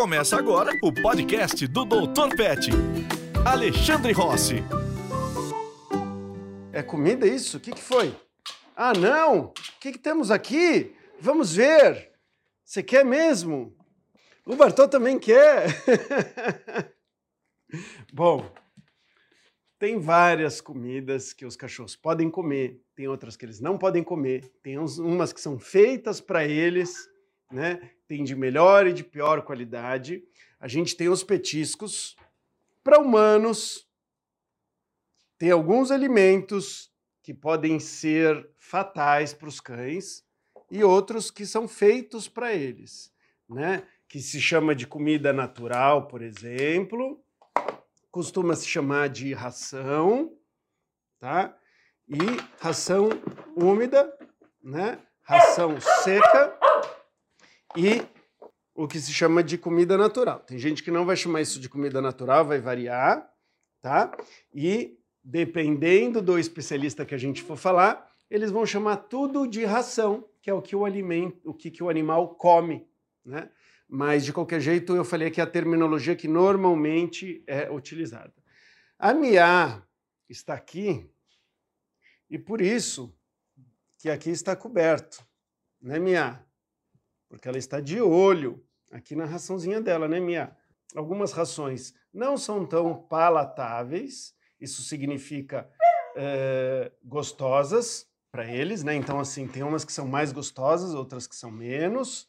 Começa agora o podcast do Dr. Pet. Alexandre Rossi. É comida isso? O que, que foi? Ah, não! O que, que temos aqui? Vamos ver! Você quer mesmo? O Bartô também quer! Bom, tem várias comidas que os cachorros podem comer, tem outras que eles não podem comer, tem umas que são feitas para eles, né? Tem de melhor e de pior qualidade. A gente tem os petiscos para humanos. Tem alguns alimentos que podem ser fatais para os cães e outros que são feitos para eles, né? Que se chama de comida natural, por exemplo, costuma se chamar de ração, tá? E ração úmida, né? Ração seca e o que se chama de comida natural. Tem gente que não vai chamar isso de comida natural, vai variar, tá? E dependendo do especialista que a gente for falar, eles vão chamar tudo de ração, que é o que o alimento, o que, que o animal come, né? mas de qualquer jeito eu falei que é a terminologia que normalmente é utilizada. A Mia está aqui e por isso que aqui está coberto, né, Mia? Porque ela está de olho aqui na raçãozinha dela, né, Mia? Algumas rações não são tão palatáveis, isso significa é, gostosas para eles, né? Então, assim, tem umas que são mais gostosas, outras que são menos,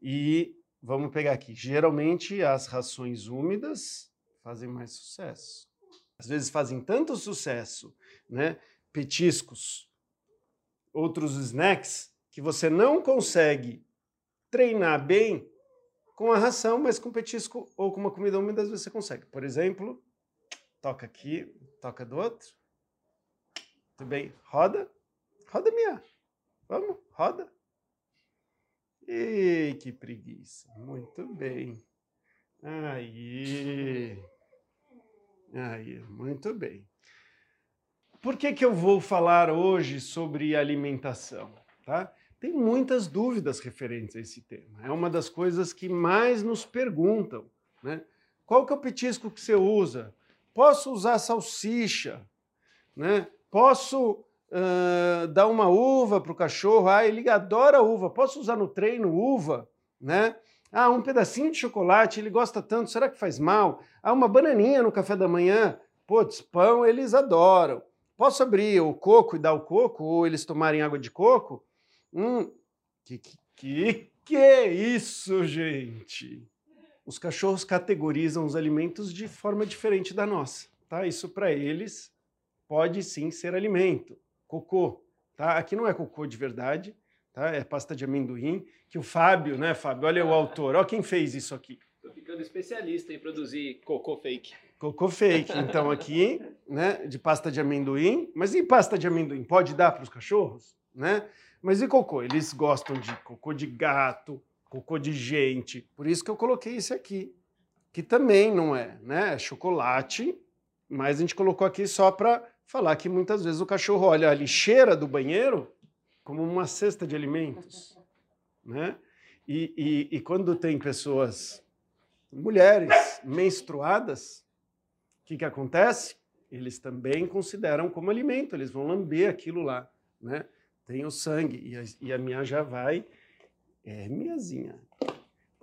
e Vamos pegar aqui. Geralmente as rações úmidas fazem mais sucesso. Às vezes fazem tanto sucesso, né? Petiscos, outros snacks, que você não consegue treinar bem com a ração, mas com petisco ou com uma comida úmida, vezes você consegue. Por exemplo, toca aqui, toca do outro. Tudo bem? Roda. Roda minha. Vamos, roda. Ei, que preguiça. Muito bem. Aí. Aí, muito bem. Por que, que eu vou falar hoje sobre alimentação? Tá? Tem muitas dúvidas referentes a esse tema. É uma das coisas que mais nos perguntam. Né? Qual que é o petisco que você usa? Posso usar salsicha? Né? Posso uh, dar uma uva para o cachorro, ah, ele adora uva, posso usar no treino uva, né? Ah, um pedacinho de chocolate, ele gosta tanto, será que faz mal? Ah, uma bananinha no café da manhã, putz, pão eles adoram. Posso abrir o coco e dar o coco, ou eles tomarem água de coco? Hum, que, que, que, que é isso, gente? Os cachorros categorizam os alimentos de forma diferente da nossa, tá? Isso para eles pode sim ser alimento cocô, tá? Aqui não é cocô de verdade, tá? É pasta de amendoim, que o Fábio, né, Fábio? Olha o autor, olha quem fez isso aqui. Tô ficando especialista em produzir cocô fake. Cocô fake, então aqui, né, de pasta de amendoim. Mas e pasta de amendoim? Pode dar para os cachorros, né? Mas e cocô? Eles gostam de cocô de gato, cocô de gente. Por isso que eu coloquei esse aqui, que também não é, né? É chocolate, mas a gente colocou aqui só para falar que muitas vezes o cachorro olha a lixeira do banheiro como uma cesta de alimentos. Né? E, e, e quando tem pessoas, mulheres menstruadas, o que, que acontece? Eles também consideram como alimento, eles vão lamber aquilo lá. Né? Tem o sangue, e a, e a minha já vai. É minhazinha.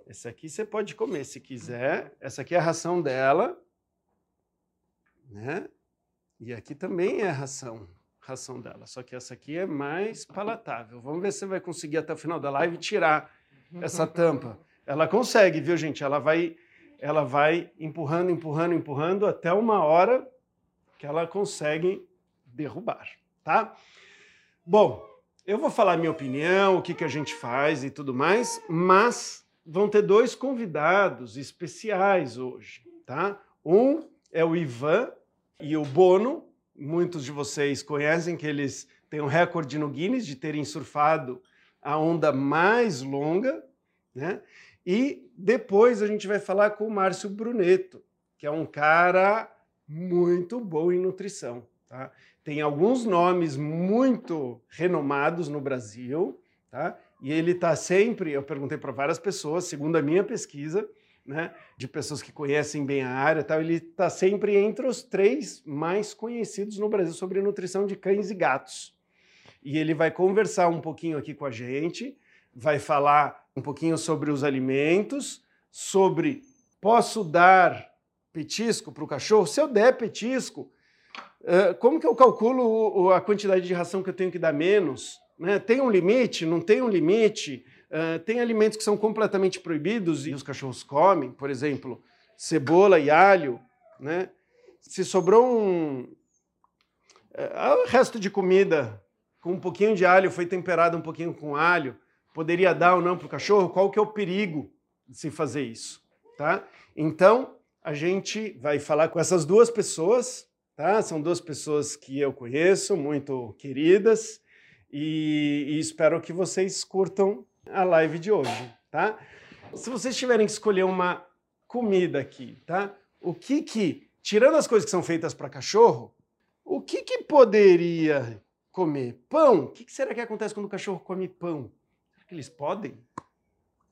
Esse aqui você pode comer se quiser. Essa aqui é a ração dela. Né? E aqui também é ração, ração dela, só que essa aqui é mais palatável. Vamos ver se você vai conseguir até o final da live tirar essa tampa. Ela consegue, viu, gente? Ela vai, ela vai empurrando, empurrando, empurrando até uma hora que ela consegue derrubar, tá? Bom, eu vou falar minha opinião, o que, que a gente faz e tudo mais, mas vão ter dois convidados especiais hoje, tá? Um é o Ivan, e o Bono, muitos de vocês conhecem que eles têm um recorde no Guinness de terem surfado a onda mais longa, né? E depois a gente vai falar com o Márcio Bruneto, que é um cara muito bom em nutrição, tá? Tem alguns nomes muito renomados no Brasil, tá? E ele está sempre, eu perguntei para várias pessoas, segundo a minha pesquisa, né, de pessoas que conhecem bem a área, tal, ele está sempre entre os três mais conhecidos no Brasil sobre nutrição de cães e gatos. E ele vai conversar um pouquinho aqui com a gente, vai falar um pouquinho sobre os alimentos, sobre posso dar petisco para o cachorro? Se eu der petisco, como que eu calculo a quantidade de ração que eu tenho que dar menos? Né? Tem um limite? Não tem um limite? Uh, tem alimentos que são completamente proibidos e os cachorros comem, por exemplo, cebola e alho. Né? Se sobrou um uh, resto de comida com um pouquinho de alho, foi temperado um pouquinho com alho, poderia dar ou não para o cachorro? Qual que é o perigo de se fazer isso? Tá? Então, a gente vai falar com essas duas pessoas, tá? São duas pessoas que eu conheço, muito queridas, e, e espero que vocês curtam a live de hoje, tá? Se vocês tiverem que escolher uma comida aqui, tá? O que que, tirando as coisas que são feitas para cachorro, o que que poderia comer? Pão? O que, que será que acontece quando o cachorro come pão? Será que eles podem?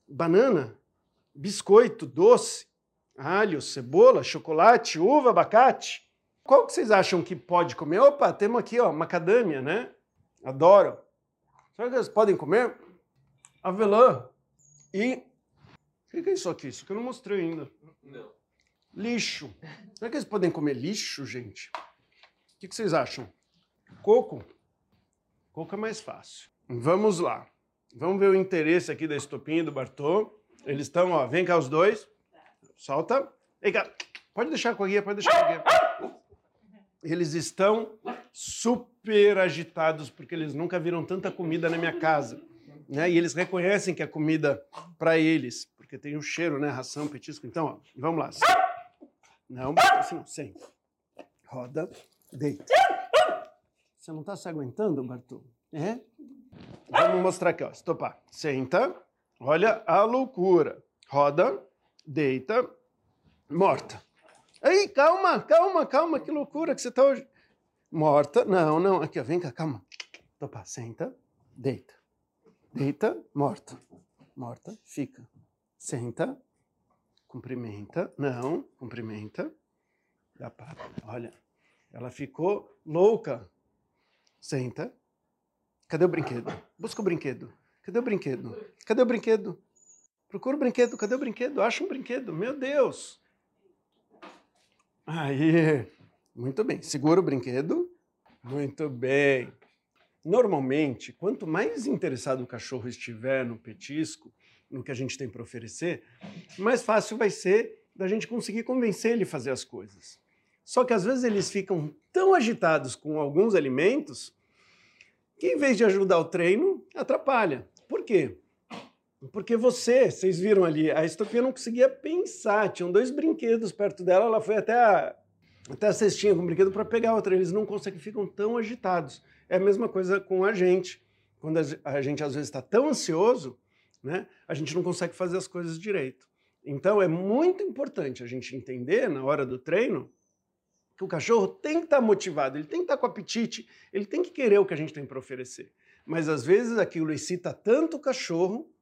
Banana? Biscoito? Doce? Alho? Cebola? Chocolate? Uva? Abacate? Qual que vocês acham que pode comer? Opa, temos aqui, ó, macadâmia, né? Adoro. Será que eles podem comer? Avelã. E. O que é isso aqui? Isso que eu não mostrei ainda. Não. Lixo. Será que eles podem comer lixo, gente? O que vocês acham? Coco? Coco é mais fácil. Vamos lá. Vamos ver o interesse aqui da Estopinha e do Bartô. Eles estão, ó, vem cá os dois. Solta. Vem cá. Pode deixar com a guia, pode deixar com a guia. Eles estão super agitados porque eles nunca viram tanta comida na minha casa. Né? E eles reconhecem que é comida para eles, porque tem o cheiro, né? Ração, petisco. Então, ó, vamos lá. Não, assim não, senta. Roda, deita. Você não está se aguentando, Bartô? É? Vamos mostrar aqui, ó. Estopar. Senta. Olha a loucura. Roda, deita, morta. Aí, calma, calma, calma, que loucura que você está hoje. Morta. Não, não, aqui, ó, vem cá, calma. Topa, senta, deita. Deita, morta. Morta, fica. Senta, cumprimenta. Não, cumprimenta. Dá para. Olha, ela ficou louca. Senta. Cadê o brinquedo? Busca o brinquedo. Cadê o brinquedo? Cadê o brinquedo? Procura o brinquedo. Cadê o brinquedo? Acha um brinquedo. Meu Deus. Aí. Muito bem. Segura o brinquedo. Muito bem. Normalmente, quanto mais interessado o cachorro estiver no petisco, no que a gente tem para oferecer, mais fácil vai ser da gente conseguir convencer ele a fazer as coisas. Só que às vezes eles ficam tão agitados com alguns alimentos que, em vez de ajudar o treino, atrapalha. Por quê? Porque você, vocês viram ali, a estopinha não conseguia pensar. Tinham dois brinquedos perto dela, ela foi até a, até a cestinha com brinquedo para pegar outra. Eles não conseguem, ficam tão agitados. É a mesma coisa com a gente. Quando a gente às vezes está tão ansioso, né, a gente não consegue fazer as coisas direito. Então é muito importante a gente entender na hora do treino que o cachorro tem que estar tá motivado, ele tem que estar tá com apetite, ele tem que querer o que a gente tem para oferecer. Mas às vezes aquilo excita tanto o cachorro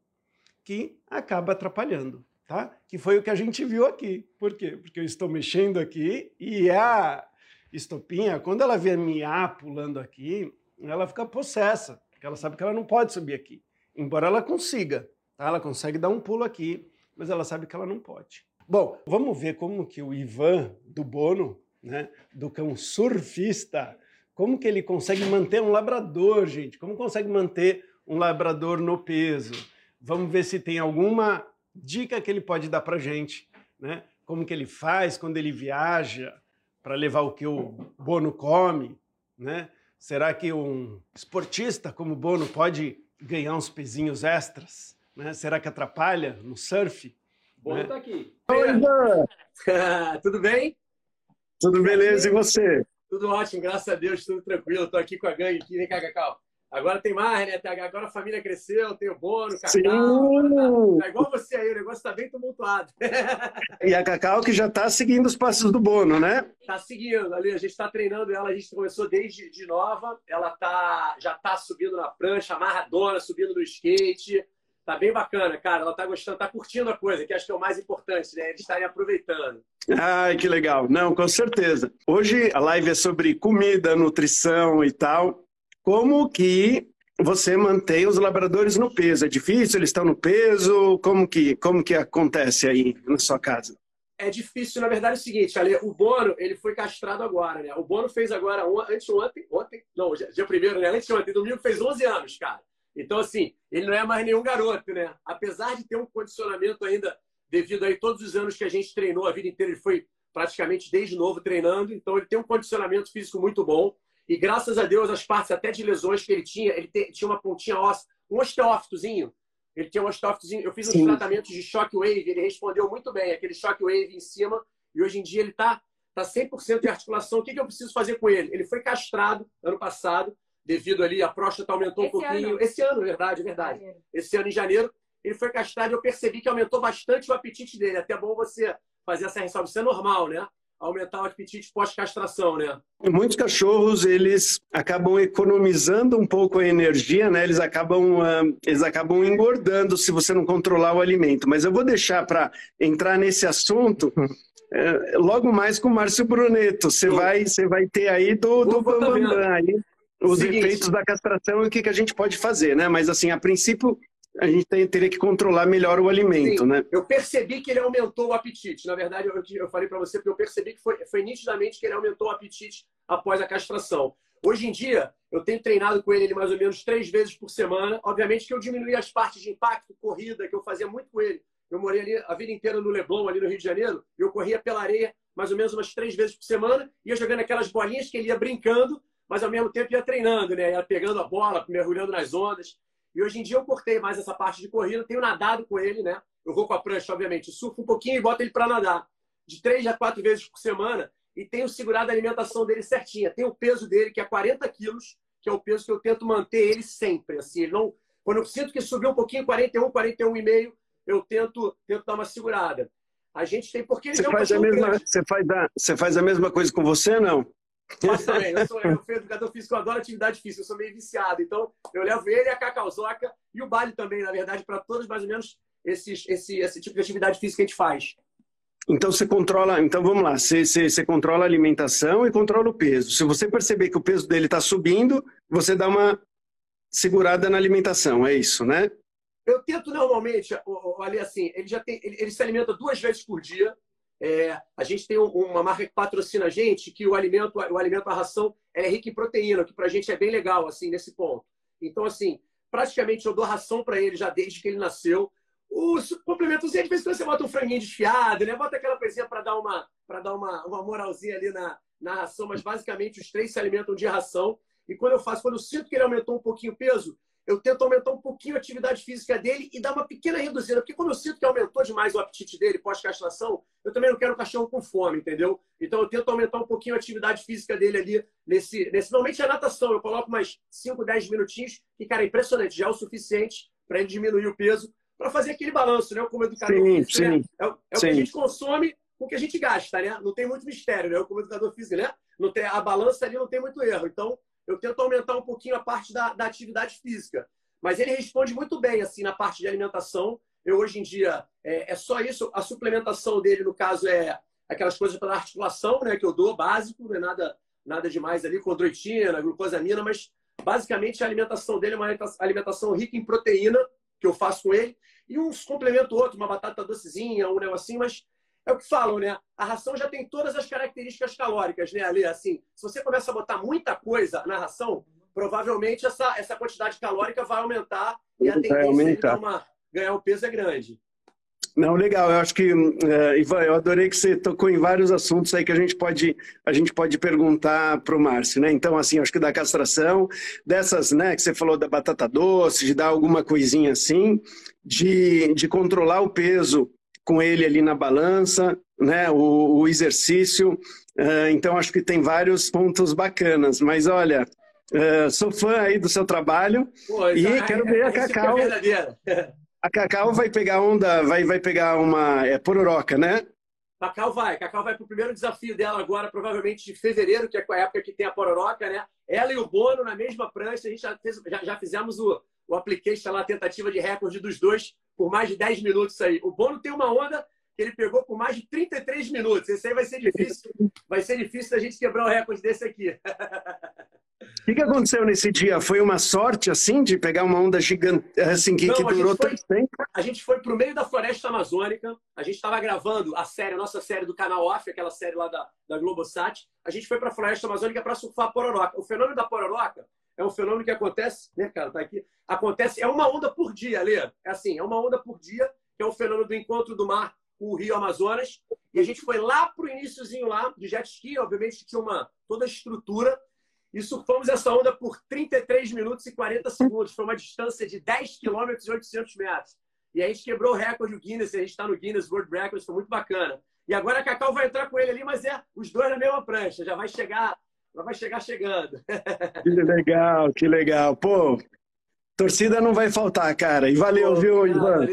que acaba atrapalhando tá? Que foi o que a gente viu aqui. Por quê? Porque eu estou mexendo aqui e a estopinha, quando ela vê miar pulando aqui, ela fica possessa, porque ela sabe que ela não pode subir aqui. Embora ela consiga, tá? Ela consegue dar um pulo aqui, mas ela sabe que ela não pode. Bom, vamos ver como que o Ivan do Bono, né, do cão surfista, como que ele consegue manter um labrador, gente? Como consegue manter um labrador no peso? Vamos ver se tem alguma dica que ele pode dar para gente, né? Como que ele faz quando ele viaja para levar o que o Bono come, né? Será que um esportista como o Bono pode ganhar uns pezinhos extras? Né? Será que atrapalha no surf? Bono né? tá aqui. Oi, Ivan! tudo bem? Tudo beleza, e você? Tudo ótimo, graças a Deus, tudo tranquilo. Estou aqui com a gangue aqui. Vem cá, Cacau. Agora tem mais, né? Agora a família cresceu, tem o Bono, o Cacau. Sim. Tá, tá igual você aí, o negócio está bem tumultuado. E a Cacau que já está seguindo os passos do Bono, né? Está seguindo, ali. A gente está treinando ela, a gente começou desde de nova. Ela tá, já está subindo na prancha, amarradona, subindo no skate. Tá bem bacana, cara. Ela tá gostando, tá curtindo a coisa, que acho que é o mais importante, né? Eles estarem aproveitando. Ai, que legal. Não, com certeza. Hoje a live é sobre comida, nutrição e tal. Como que você mantém os labradores no peso? É difícil? Eles estão no peso? Como que, como que acontece aí na sua casa? É difícil, na verdade, é o seguinte, Ale, o Bono, ele foi castrado agora, né? O Bono fez agora, antes ontem, ontem, não, dia primeiro, né? Antes ontem, domingo, fez 11 anos, cara. Então, assim, ele não é mais nenhum garoto, né? Apesar de ter um condicionamento ainda, devido aí todos os anos que a gente treinou, a vida inteira, ele foi praticamente desde novo treinando, então ele tem um condicionamento físico muito bom. E graças a Deus, as partes até de lesões que ele tinha, ele tinha uma pontinha óssea, um osteófitozinho. Ele tinha um osteófitozinho. Eu fiz uns Sim. tratamentos de shockwave, ele respondeu muito bem, aquele shockwave em cima, e hoje em dia ele está tá 100% de articulação. O que, que eu preciso fazer com ele? Ele foi castrado ano passado, devido ali, a próstata aumentou Esse um pouquinho. Ano. Esse ano, verdade, verdade. Janeiro. Esse ano, em janeiro, ele foi castrado e eu percebi que aumentou bastante o apetite dele. Até bom você fazer essa ressalva. Isso é normal, né? Aumentar o apetite pós-castração, né? Muitos cachorros, eles acabam economizando um pouco a energia, né? Eles acabam, uh, eles acabam engordando se você não controlar o alimento. Mas eu vou deixar para entrar nesse assunto uh, logo mais com o Márcio Bruneto. Você vai, você vai ter aí do, do Bambam aí os Seguinte. efeitos da castração e o que, que a gente pode fazer, né? Mas assim, a princípio, a gente tem, teria que controlar melhor o alimento, Sim. né? Eu percebi que ele aumentou o apetite. Na verdade, eu, eu falei para você porque eu percebi que foi, foi nitidamente que ele aumentou o apetite após a castração. Hoje em dia, eu tenho treinado com ele, ele mais ou menos três vezes por semana. Obviamente que eu diminuí as partes de impacto, corrida, que eu fazia muito com ele. Eu morei ali a vida inteira no Leblon, ali no Rio de Janeiro. Eu corria pela areia mais ou menos umas três vezes por semana, ia jogando aquelas bolinhas que ele ia brincando mas ao mesmo tempo ia treinando, né? Ia pegando a bola, mergulhando nas ondas. E hoje em dia eu cortei mais essa parte de corrida, tenho nadado com ele, né? Eu vou com a prancha, obviamente, surfo um pouquinho e boto ele para nadar. De três a quatro vezes por semana e tenho segurado a alimentação dele certinha. Tem o peso dele, que é 40 quilos, que é o peso que eu tento manter ele sempre. Assim, ele não... Quando eu sinto que subiu um pouquinho, 41, 41,5, eu tento, tento dar uma segurada. A gente tem porque ele você faz a mesma você faz a, você faz a mesma coisa com você não? Faço também. Eu sou, eu educador físico, eu adoro atividade física, eu sou meio viciado. Então, eu levo ele, a Cacauzoca e o Bali também, na verdade, para todos mais ou menos esses, esse, esse tipo de atividade física que a gente faz. Então você controla, então vamos lá, você, você, você, controla a alimentação e controla o peso. Se você perceber que o peso dele está subindo, você dá uma segurada na alimentação, é isso, né? Eu tento normalmente, ali assim, ele já tem, ele, ele se alimenta duas vezes por dia, é, a gente tem uma marca que patrocina a gente, que o alimento, o alimento, a ração, é rica em proteína, que para a gente é bem legal, assim, nesse ponto. Então, assim, praticamente eu dou ração para ele já desde que ele nasceu. Os complementos, às vezes você bota um franguinho desfiado, né? Bota aquela coisinha para dar uma para dar uma, uma moralzinha ali na, na ração, mas basicamente os três se alimentam de ração. E quando eu faço, quando eu sinto que ele aumentou um pouquinho o peso, eu tento aumentar um pouquinho a atividade física dele e dar uma pequena reduzida. Porque quando eu sinto que aumentou demais o apetite dele pós-castração, eu também não quero um cachorro com fome, entendeu? Então eu tento aumentar um pouquinho a atividade física dele ali nesse. nesse normalmente é natação, eu coloco mais 5, 10 minutinhos, que, cara, é impressionante, já é o suficiente para ele diminuir o peso, para fazer aquele balanço, né? Como educador sim, físico, né? sim, né? É, é o que a gente consome com o que a gente gasta, né? Não tem muito mistério, né? Eu, como educador físico, né? Não tem, a balança ali não tem muito erro. Então, eu tento aumentar um pouquinho a parte da, da atividade física. Mas ele responde muito bem assim na parte de alimentação. Eu hoje em dia é, é só isso. A suplementação dele, no caso, é aquelas coisas pela articulação, né, que eu dou básico, não é nada nada demais ali, condroitina, glucosamina, mas basicamente a alimentação dele é uma alimentação rica em proteína que eu faço com ele e uns complemento outro, uma batata docezinha, um negocinho, mas é o que falam, né? A ração já tem todas as características calóricas, né, Ali? Assim, se você começa a botar muita coisa na ração, provavelmente essa, essa quantidade calórica vai aumentar e a tendência de uma, ganhar o peso é grande. Não, legal. Eu acho que, uh, Ivan, eu adorei que você tocou em vários assuntos aí que a gente pode, a gente pode perguntar para o Márcio, né? Então, assim, acho que da castração, dessas, né, que você falou da batata doce, de dar alguma coisinha assim, de, de controlar o peso com ele ali na balança, né, o, o exercício. Uh, então, acho que tem vários pontos bacanas. Mas, olha, Uh, sou fã aí do seu trabalho Pô, e é, quero ver a é Cacau. a Cacau vai pegar onda, vai, vai pegar uma é, pororoca, né? Cacau vai, Cacau vai para o primeiro desafio dela agora, provavelmente de fevereiro, que é a época que tem a pororoca, né? Ela e o Bono na mesma prancha, a gente já, fez, já, já fizemos o, o application lá, a tentativa de recorde dos dois por mais de 10 minutos aí. O Bono tem uma onda que ele pegou por mais de 33 minutos. Esse aí vai ser difícil. Vai ser difícil da gente quebrar o recorde desse aqui. O que, que, aconteceu nesse dia? Foi uma sorte, assim, de pegar uma onda gigante, assim, que, Não, que durou tanto tempo? A gente foi para o meio da floresta amazônica, a gente estava gravando a série, a nossa série do canal Off, aquela série lá da, da Globosat. A gente foi para a floresta amazônica para surfar a pororoca. O fenômeno da pororoca é um fenômeno que acontece, né, cara, tá aqui. Acontece, é uma onda por dia, Lê. É assim, é uma onda por dia, que é o fenômeno do encontro do mar com o Rio Amazonas. E a gente foi lá pro iníciozinho lá, de jet ski, obviamente tinha uma toda a estrutura. E surfamos essa onda por 33 minutos e 40 segundos. Foi uma distância de 10 quilômetros e 800 metros. E a gente quebrou o recorde do Guinness, a gente está no Guinness World Records, foi muito bacana. E agora a Cacau vai entrar com ele ali, mas é os dois na mesma prancha, já vai chegar ela vai chegar chegando. Que legal, que legal. Pô, torcida não vai faltar, cara. E valeu, Pô, viu, Ivan?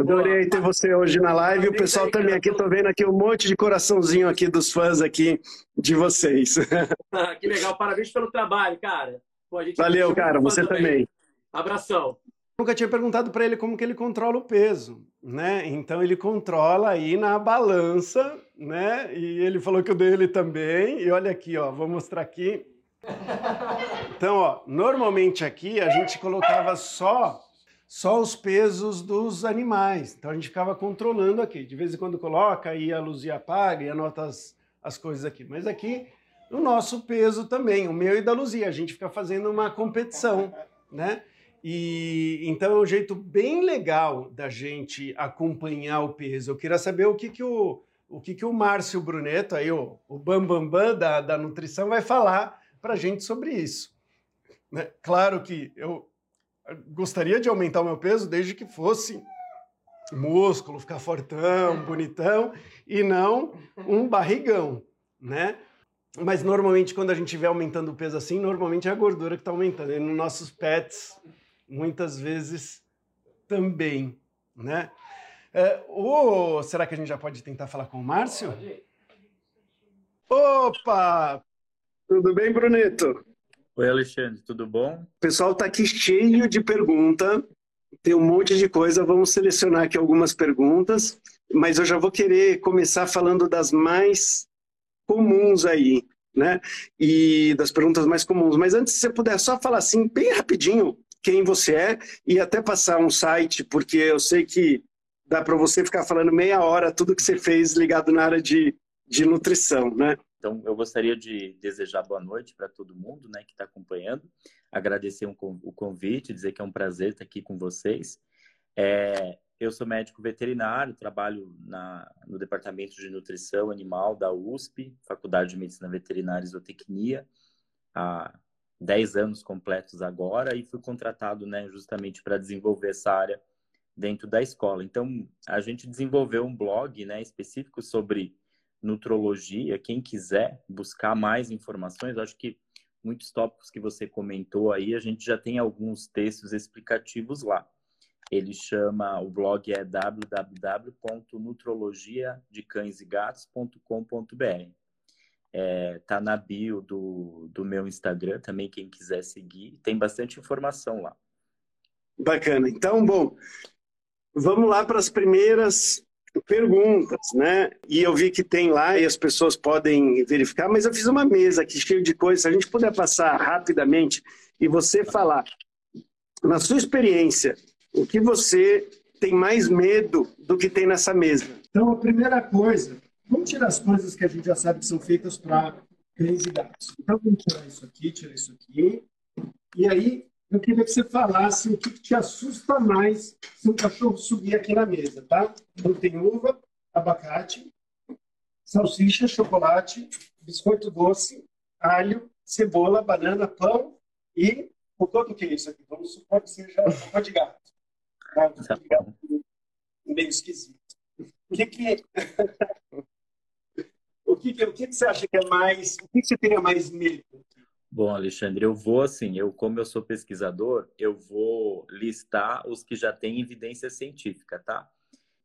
Adorei ter você hoje na live. O pessoal também aqui, tô vendo aqui um monte de coraçãozinho aqui dos fãs aqui de vocês. que legal, parabéns pelo trabalho, cara. Pô, valeu, cara, você também. também. Abração. Nunca tinha perguntado para ele como que ele controla o peso, né? Então ele controla aí na balança, né? E ele falou que o dele também. E olha aqui, ó, vou mostrar aqui. Então, ó, normalmente aqui a gente colocava só só os pesos dos animais. Então a gente ficava controlando aqui. De vez em quando coloca e a luz apaga e anota as, as coisas aqui. Mas aqui o nosso peso também, o meu e da Luzia. A gente fica fazendo uma competição, né? E então é um jeito bem legal da gente acompanhar o peso. Eu queria saber o que, que o, o que, que o Márcio Bruneto, aí, o, o Bambambam Bam Bam da, da nutrição, vai falar para a gente sobre isso. Né? Claro que eu gostaria de aumentar o meu peso desde que fosse músculo, ficar fortão, bonitão, e não um barrigão, né? Mas normalmente quando a gente vê aumentando o peso assim, normalmente é a gordura que está aumentando. E nos nossos pets, muitas vezes também, né? É, ou será que a gente já pode tentar falar com o Márcio? Opa! Tudo bem, Bruneto? Oi, Alexandre, tudo bom? O pessoal está aqui cheio de pergunta, tem um monte de coisa, vamos selecionar aqui algumas perguntas, mas eu já vou querer começar falando das mais comuns aí, né? E das perguntas mais comuns. Mas antes, se você puder só falar assim, bem rapidinho, quem você é e até passar um site, porque eu sei que dá para você ficar falando meia hora tudo que você fez ligado na área de, de nutrição, né? Então, eu gostaria de desejar boa noite para todo mundo né, que está acompanhando, agradecer um, o convite, dizer que é um prazer estar aqui com vocês. É, eu sou médico veterinário, trabalho na, no Departamento de Nutrição Animal da USP, Faculdade de Medicina Veterinária e Zootecnia, há 10 anos completos agora e fui contratado né, justamente para desenvolver essa área dentro da escola. Então, a gente desenvolveu um blog né, específico sobre nutrologia. Quem quiser buscar mais informações, acho que muitos tópicos que você comentou aí, a gente já tem alguns textos explicativos lá. Ele chama, o blog é www.nutrologiadecãesegatos.com.br é, tá na bio do, do meu Instagram também, quem quiser seguir. Tem bastante informação lá. Bacana. Então, bom, vamos lá para as primeiras perguntas, né? E eu vi que tem lá e as pessoas podem verificar, mas eu fiz uma mesa aqui cheia de coisas. Se a gente puder passar rapidamente e você falar, na sua experiência, o que você tem mais medo do que tem nessa mesa? Então, a primeira coisa Vamos tirar as coisas que a gente já sabe que são feitas para cães e. Então, vamos tirar isso aqui, tirar isso aqui. E aí, eu queria que você falasse o que te assusta mais se um cachorro subir aqui na mesa, tá? Então, tem uva, abacate, salsicha, chocolate, biscoito doce, alho, cebola, banana, pão e o quanto que é isso aqui? Vamos supor que seja pão de gato. Tá? De gato meio esquisito. O que que... O que, o que você acha que é mais. O que você teria mais medo? Bom, Alexandre, eu vou assim, eu como eu sou pesquisador, eu vou listar os que já têm evidência científica, tá?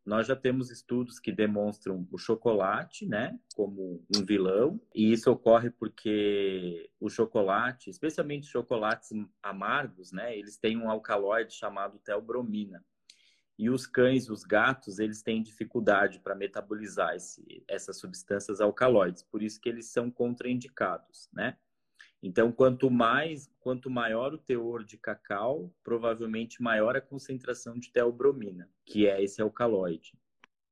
nós já temos estudos que demonstram o chocolate, né, como um vilão, e isso ocorre porque o chocolate, especialmente chocolates amargos, né, eles têm um alcaloide chamado teobromina. E os cães, os gatos, eles têm dificuldade para metabolizar esse, essas substâncias alcaloides, por isso que eles são contraindicados, né? Então, quanto mais, quanto maior o teor de cacau, provavelmente maior a concentração de teobromina, que é esse alcaloide.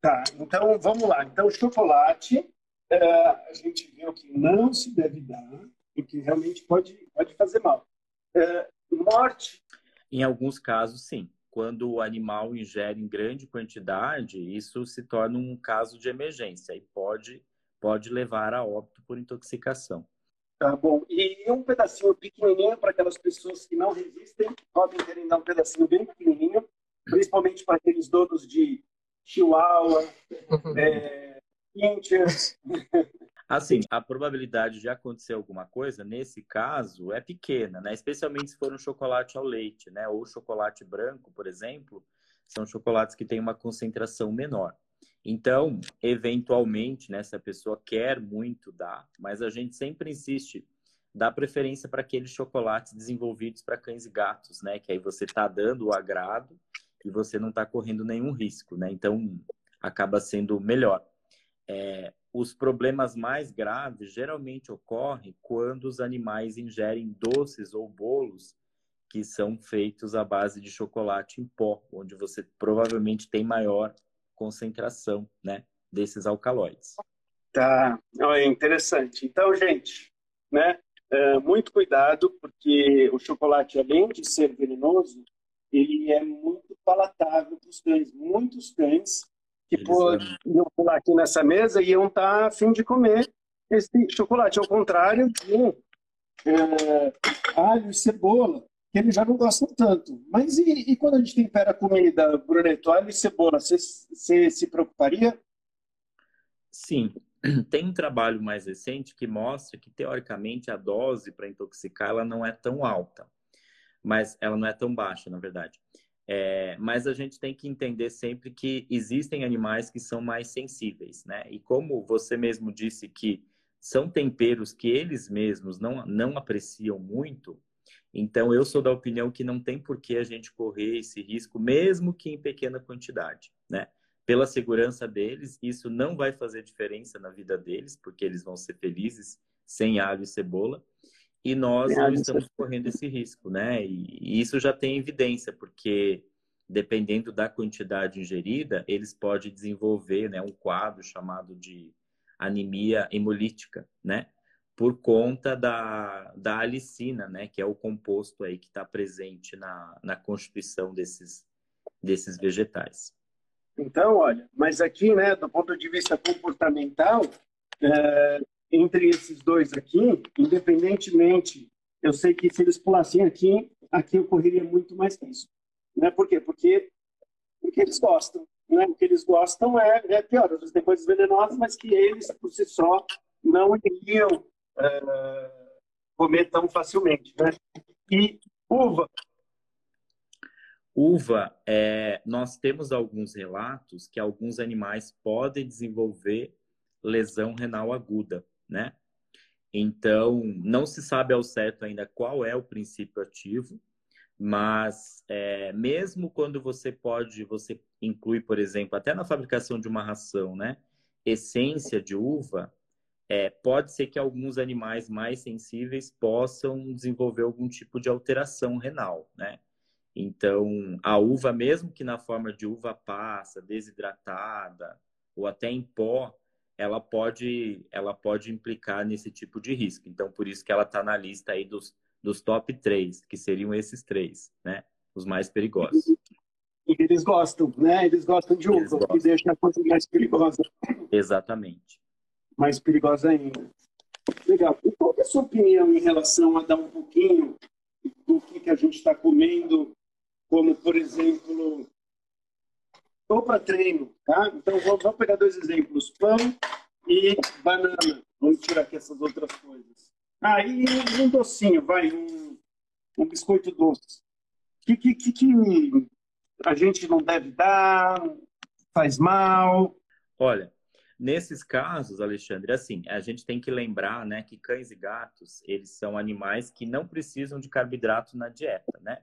Tá, então vamos lá. Então, chocolate, é, a gente viu que não se deve dar, porque realmente pode, pode fazer mal. É, morte? Em alguns casos, sim. Quando o animal ingere em grande quantidade, isso se torna um caso de emergência e pode, pode levar a óbito por intoxicação. Tá bom. E um pedacinho pequenininho para aquelas pessoas que não resistem, podem querer dar um pedacinho bem pequenininho, principalmente para aqueles donos de chihuahua, é, Assim, a probabilidade de acontecer alguma coisa, nesse caso, é pequena, né? Especialmente se for um chocolate ao leite, né? Ou chocolate branco, por exemplo, são chocolates que têm uma concentração menor. Então, eventualmente, né, se a pessoa quer muito, dá, mas a gente sempre insiste, dá preferência para aqueles chocolates desenvolvidos para cães e gatos, né, que aí você está dando o agrado e você não está correndo nenhum risco, né, então acaba sendo melhor. É, os problemas mais graves geralmente ocorrem quando os animais ingerem doces ou bolos que são feitos à base de chocolate em pó, onde você provavelmente tem maior concentração né, desses alcaloides. Tá, é interessante. Então, gente, né, é, muito cuidado, porque o chocolate, além de ser venenoso, ele é muito palatável para os cães. Muitos cães que pô, iam pular aqui nessa mesa iam estar tá a fim de comer esse chocolate, ao contrário de é, alho e cebola, que eles já não gostam tanto. Mas e, e quando a gente tempera a comida, Bruneto, alho e cebola, você, você se preocuparia? Sim. Tem um trabalho mais recente que mostra que, teoricamente, a dose para intoxicar ela não é tão alta. Mas ela não é tão baixa, na verdade. É, mas a gente tem que entender sempre que existem animais que são mais sensíveis, né? E como você mesmo disse que são temperos que eles mesmos não, não apreciam muito, então, eu sou da opinião que não tem por que a gente correr esse risco, mesmo que em pequena quantidade, né? Pela segurança deles, isso não vai fazer diferença na vida deles, porque eles vão ser felizes sem alho e cebola. E nós não estamos correndo esse risco, né? E isso já tem evidência, porque dependendo da quantidade ingerida, eles podem desenvolver né, um quadro chamado de anemia hemolítica, né? Por conta da, da alicina, né, que é o composto aí que está presente na, na constituição desses, desses vegetais. Então, olha, mas aqui, né, do ponto de vista comportamental, é, entre esses dois aqui, independentemente, eu sei que se eles pulassem aqui, aqui ocorreria muito mais isso. Né? Por quê? Porque, porque eles gostam. Né? O que eles gostam é, é pior, as coisas venenosas, mas que eles, por si só, não iriam é, comer tão facilmente. Né? E uva. Uva, é, nós temos alguns relatos que alguns animais podem desenvolver lesão renal aguda, né? Então, não se sabe ao certo ainda qual é o princípio ativo, mas é, mesmo quando você pode, você inclui, por exemplo, até na fabricação de uma ração, né? Essência de uva, é, pode ser que alguns animais mais sensíveis possam desenvolver algum tipo de alteração renal, né? Então, a uva, mesmo que na forma de uva passa, desidratada ou até em pó, ela pode, ela pode implicar nesse tipo de risco. Então, por isso que ela está na lista aí dos, dos top 3, que seriam esses três, né? Os mais perigosos. E eles gostam, né? Eles gostam de uva, que deixa a coisa mais perigosa. Exatamente mais perigosa ainda. Legal. E qual é a sua opinião em relação a dar um pouquinho do que, que a gente está comendo, como, por exemplo, ou para treino, tá? Então, vamos, pegar dois exemplos, pão e banana. Vamos tirar aqui essas outras coisas. Ah, e um docinho, vai, um, um biscoito doce. O que, que, que a gente não deve dar? faz mal? Olha, nesses casos, Alexandre, assim, a gente tem que lembrar, né, que cães e gatos, eles são animais que não precisam de carboidrato na dieta, né?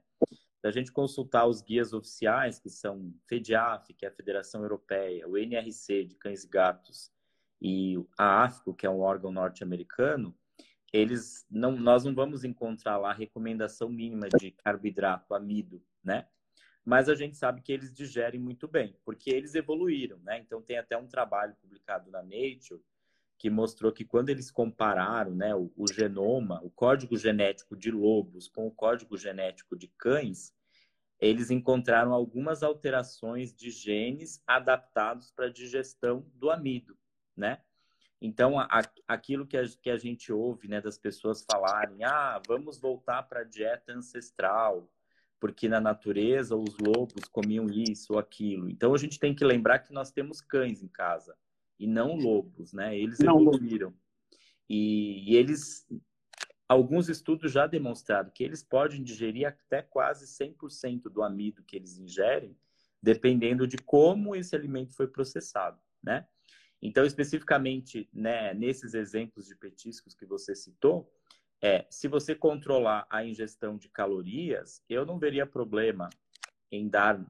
Se a gente consultar os guias oficiais, que são FEDIAF, que é a Federação Europeia, o NRC de cães e gatos e a AFCO, que é um órgão norte-americano, eles não, nós não vamos encontrar lá a recomendação mínima de carboidrato, amido, né? Mas a gente sabe que eles digerem muito bem, porque eles evoluíram, né? Então tem até um trabalho publicado na Nature que mostrou que quando eles compararam, né, o, o genoma, o código genético de lobos com o código genético de cães, eles encontraram algumas alterações de genes adaptados para a digestão do amido, né? Então, a, aquilo que a, que a gente ouve né, das pessoas falarem, ah, vamos voltar para a dieta ancestral, porque na natureza os lobos comiam isso ou aquilo. Então, a gente tem que lembrar que nós temos cães em casa e não lobos, né? Eles não. evoluíram. E, e eles, alguns estudos já demonstraram que eles podem digerir até quase 100% do amido que eles ingerem, dependendo de como esse alimento foi processado, né? Então, especificamente, né, nesses exemplos de petiscos que você citou, é, se você controlar a ingestão de calorias, eu não veria problema em dar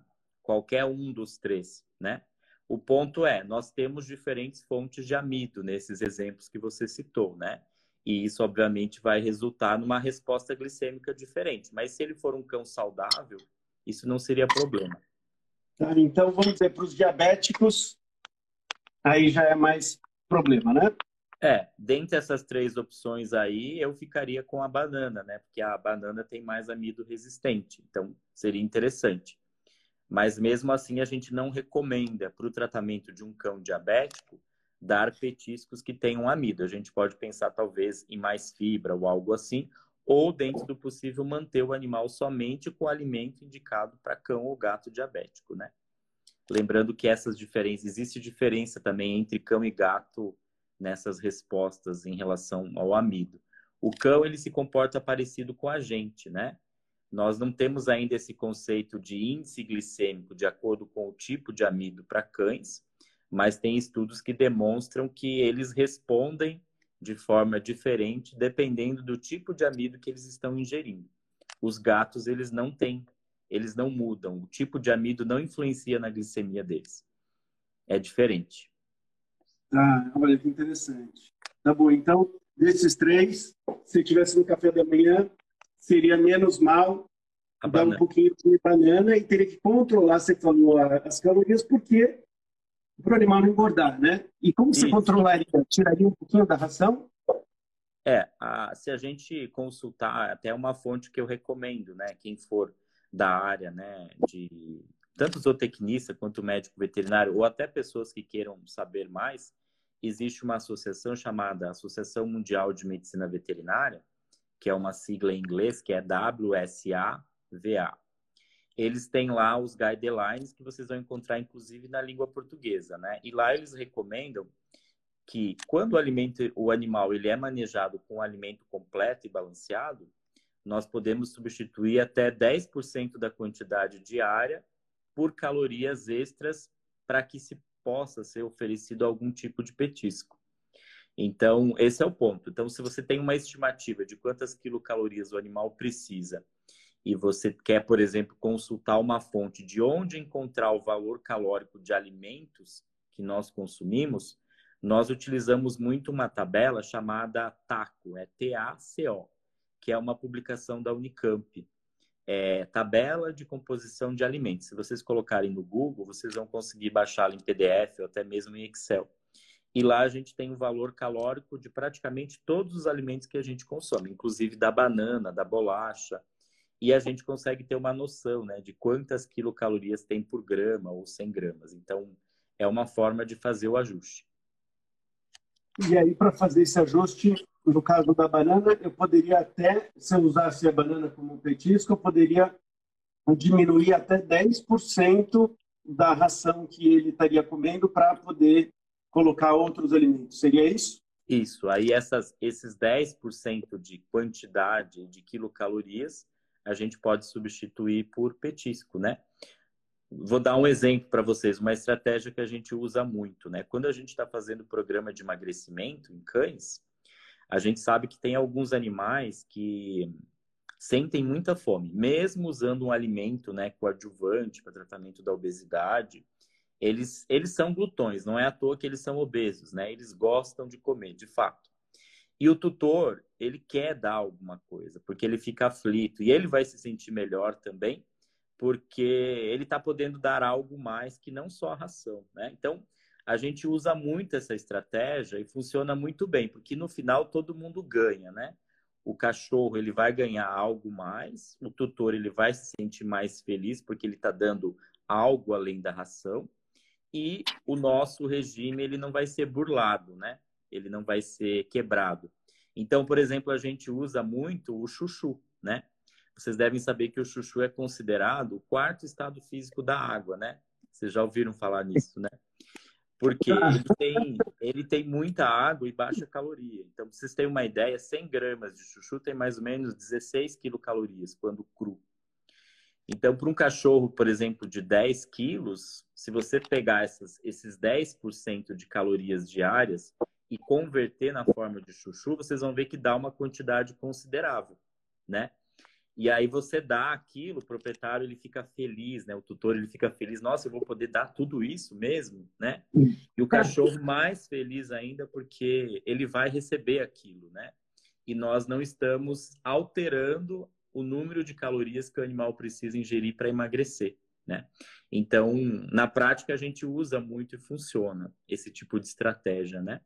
qualquer um dos três, né? O ponto é, nós temos diferentes fontes de amido nesses exemplos que você citou, né? E isso, obviamente, vai resultar numa resposta glicêmica diferente. Mas se ele for um cão saudável, isso não seria problema. Tá, então, vamos dizer, para os diabéticos, aí já é mais problema, né? É, dentre essas três opções aí, eu ficaria com a banana, né? Porque a banana tem mais amido resistente, então seria interessante. Mas mesmo assim, a gente não recomenda para o tratamento de um cão diabético dar petiscos que tenham amido. A gente pode pensar talvez em mais fibra ou algo assim, ou dentro do possível manter o animal somente com o alimento indicado para cão ou gato diabético, né? Lembrando que essas diferenças, existe diferença também entre cão e gato nessas respostas em relação ao amido. O cão, ele se comporta parecido com a gente, né? Nós não temos ainda esse conceito de índice glicêmico de acordo com o tipo de amido para cães, mas tem estudos que demonstram que eles respondem de forma diferente dependendo do tipo de amido que eles estão ingerindo. Os gatos, eles não têm eles não mudam. O tipo de amido não influencia na glicemia deles. É diferente. Ah, olha que interessante. Tá bom, então, desses três, se tivesse no café da manhã, seria menos mal a dar banana. um pouquinho de banana e teria que controlar, você falou, as calorias, porque para o animal não engordar, né? E como você Isso. controlaria? Tiraria um pouquinho da ração? É, a, se a gente consultar, até uma fonte que eu recomendo, né? Quem for da área, né, de tanto zootecnista quanto médico veterinário, ou até pessoas que queiram saber mais, existe uma associação chamada Associação Mundial de Medicina Veterinária, que é uma sigla em inglês, que é WSA-VA. Eles têm lá os guidelines que vocês vão encontrar, inclusive, na língua portuguesa, né? E lá eles recomendam que quando o alimento, o animal, ele é manejado com um alimento completo e balanceado, nós podemos substituir até 10% da quantidade diária por calorias extras para que se possa ser oferecido algum tipo de petisco. Então, esse é o ponto. Então, se você tem uma estimativa de quantas quilocalorias o animal precisa e você quer, por exemplo, consultar uma fonte de onde encontrar o valor calórico de alimentos que nós consumimos, nós utilizamos muito uma tabela chamada TACO, é T-A-C-O que é uma publicação da Unicamp. É, tabela de composição de alimentos. Se vocês colocarem no Google, vocês vão conseguir baixá-la em PDF ou até mesmo em Excel. E lá a gente tem o valor calórico de praticamente todos os alimentos que a gente consome, inclusive da banana, da bolacha. E a gente consegue ter uma noção né, de quantas quilocalorias tem por grama ou 100 gramas. Então, é uma forma de fazer o ajuste. E aí, para fazer esse ajuste, no caso da banana, eu poderia até, se eu usasse a banana como petisco, eu poderia diminuir até 10% da ração que ele estaria comendo para poder colocar outros alimentos. Seria isso? Isso. Aí essas, esses 10% de quantidade de quilocalorias a gente pode substituir por petisco, né? vou dar um exemplo para vocês, uma estratégia que a gente usa muito, né? Quando a gente está fazendo programa de emagrecimento em cães, a gente sabe que tem alguns animais que sentem muita fome, mesmo usando um alimento, né, coadjuvante para tratamento da obesidade, eles, eles são glutões, não é à toa que eles são obesos, né? Eles gostam de comer, de fato. E o tutor, ele quer dar alguma coisa, porque ele fica aflito e ele vai se sentir melhor também, porque ele está podendo dar algo mais que não só a ração, né? Então, a gente usa muito essa estratégia e funciona muito bem, porque no final todo mundo ganha, né? O cachorro ele vai ganhar algo mais, o tutor ele vai se sentir mais feliz porque ele está dando algo além da ração e o nosso regime ele não vai ser burlado, né? Ele não vai ser quebrado. Então, por exemplo, a gente usa muito o chuchu, né? Vocês devem saber que o chuchu é considerado o quarto estado físico da água, né? Vocês já ouviram falar nisso, né? Porque ele tem, ele tem muita água e baixa caloria. Então, pra vocês terem uma ideia, 100 gramas de chuchu tem mais ou menos 16 quilocalorias quando cru. Então, para um cachorro, por exemplo, de 10 quilos, se você pegar essas, esses 10% de calorias diárias e converter na forma de chuchu, vocês vão ver que dá uma quantidade considerável, né? E aí você dá aquilo, o proprietário ele fica feliz, né? O tutor ele fica feliz, nossa, eu vou poder dar tudo isso mesmo, né? E o cachorro mais feliz ainda porque ele vai receber aquilo, né? E nós não estamos alterando o número de calorias que o animal precisa ingerir para emagrecer, né? Então, na prática, a gente usa muito e funciona esse tipo de estratégia, né?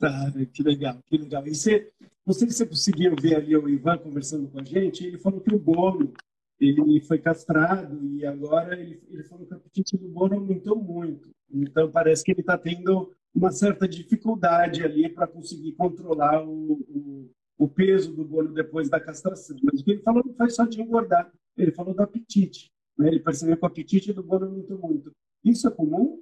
Ah, que legal, que legal. E você, não sei se você conseguiu ver ali o Ivan conversando com a gente, ele falou que o Bono, ele foi castrado e agora ele, ele falou que o apetite do Bono aumentou muito. Então, parece que ele está tendo uma certa dificuldade ali para conseguir controlar o, o o peso do bolo depois da castração. Mas o que ele falou não foi só de engordar, ele falou do apetite. Né? Ele percebeu que o apetite do bolo aumentou muito. Isso é comum?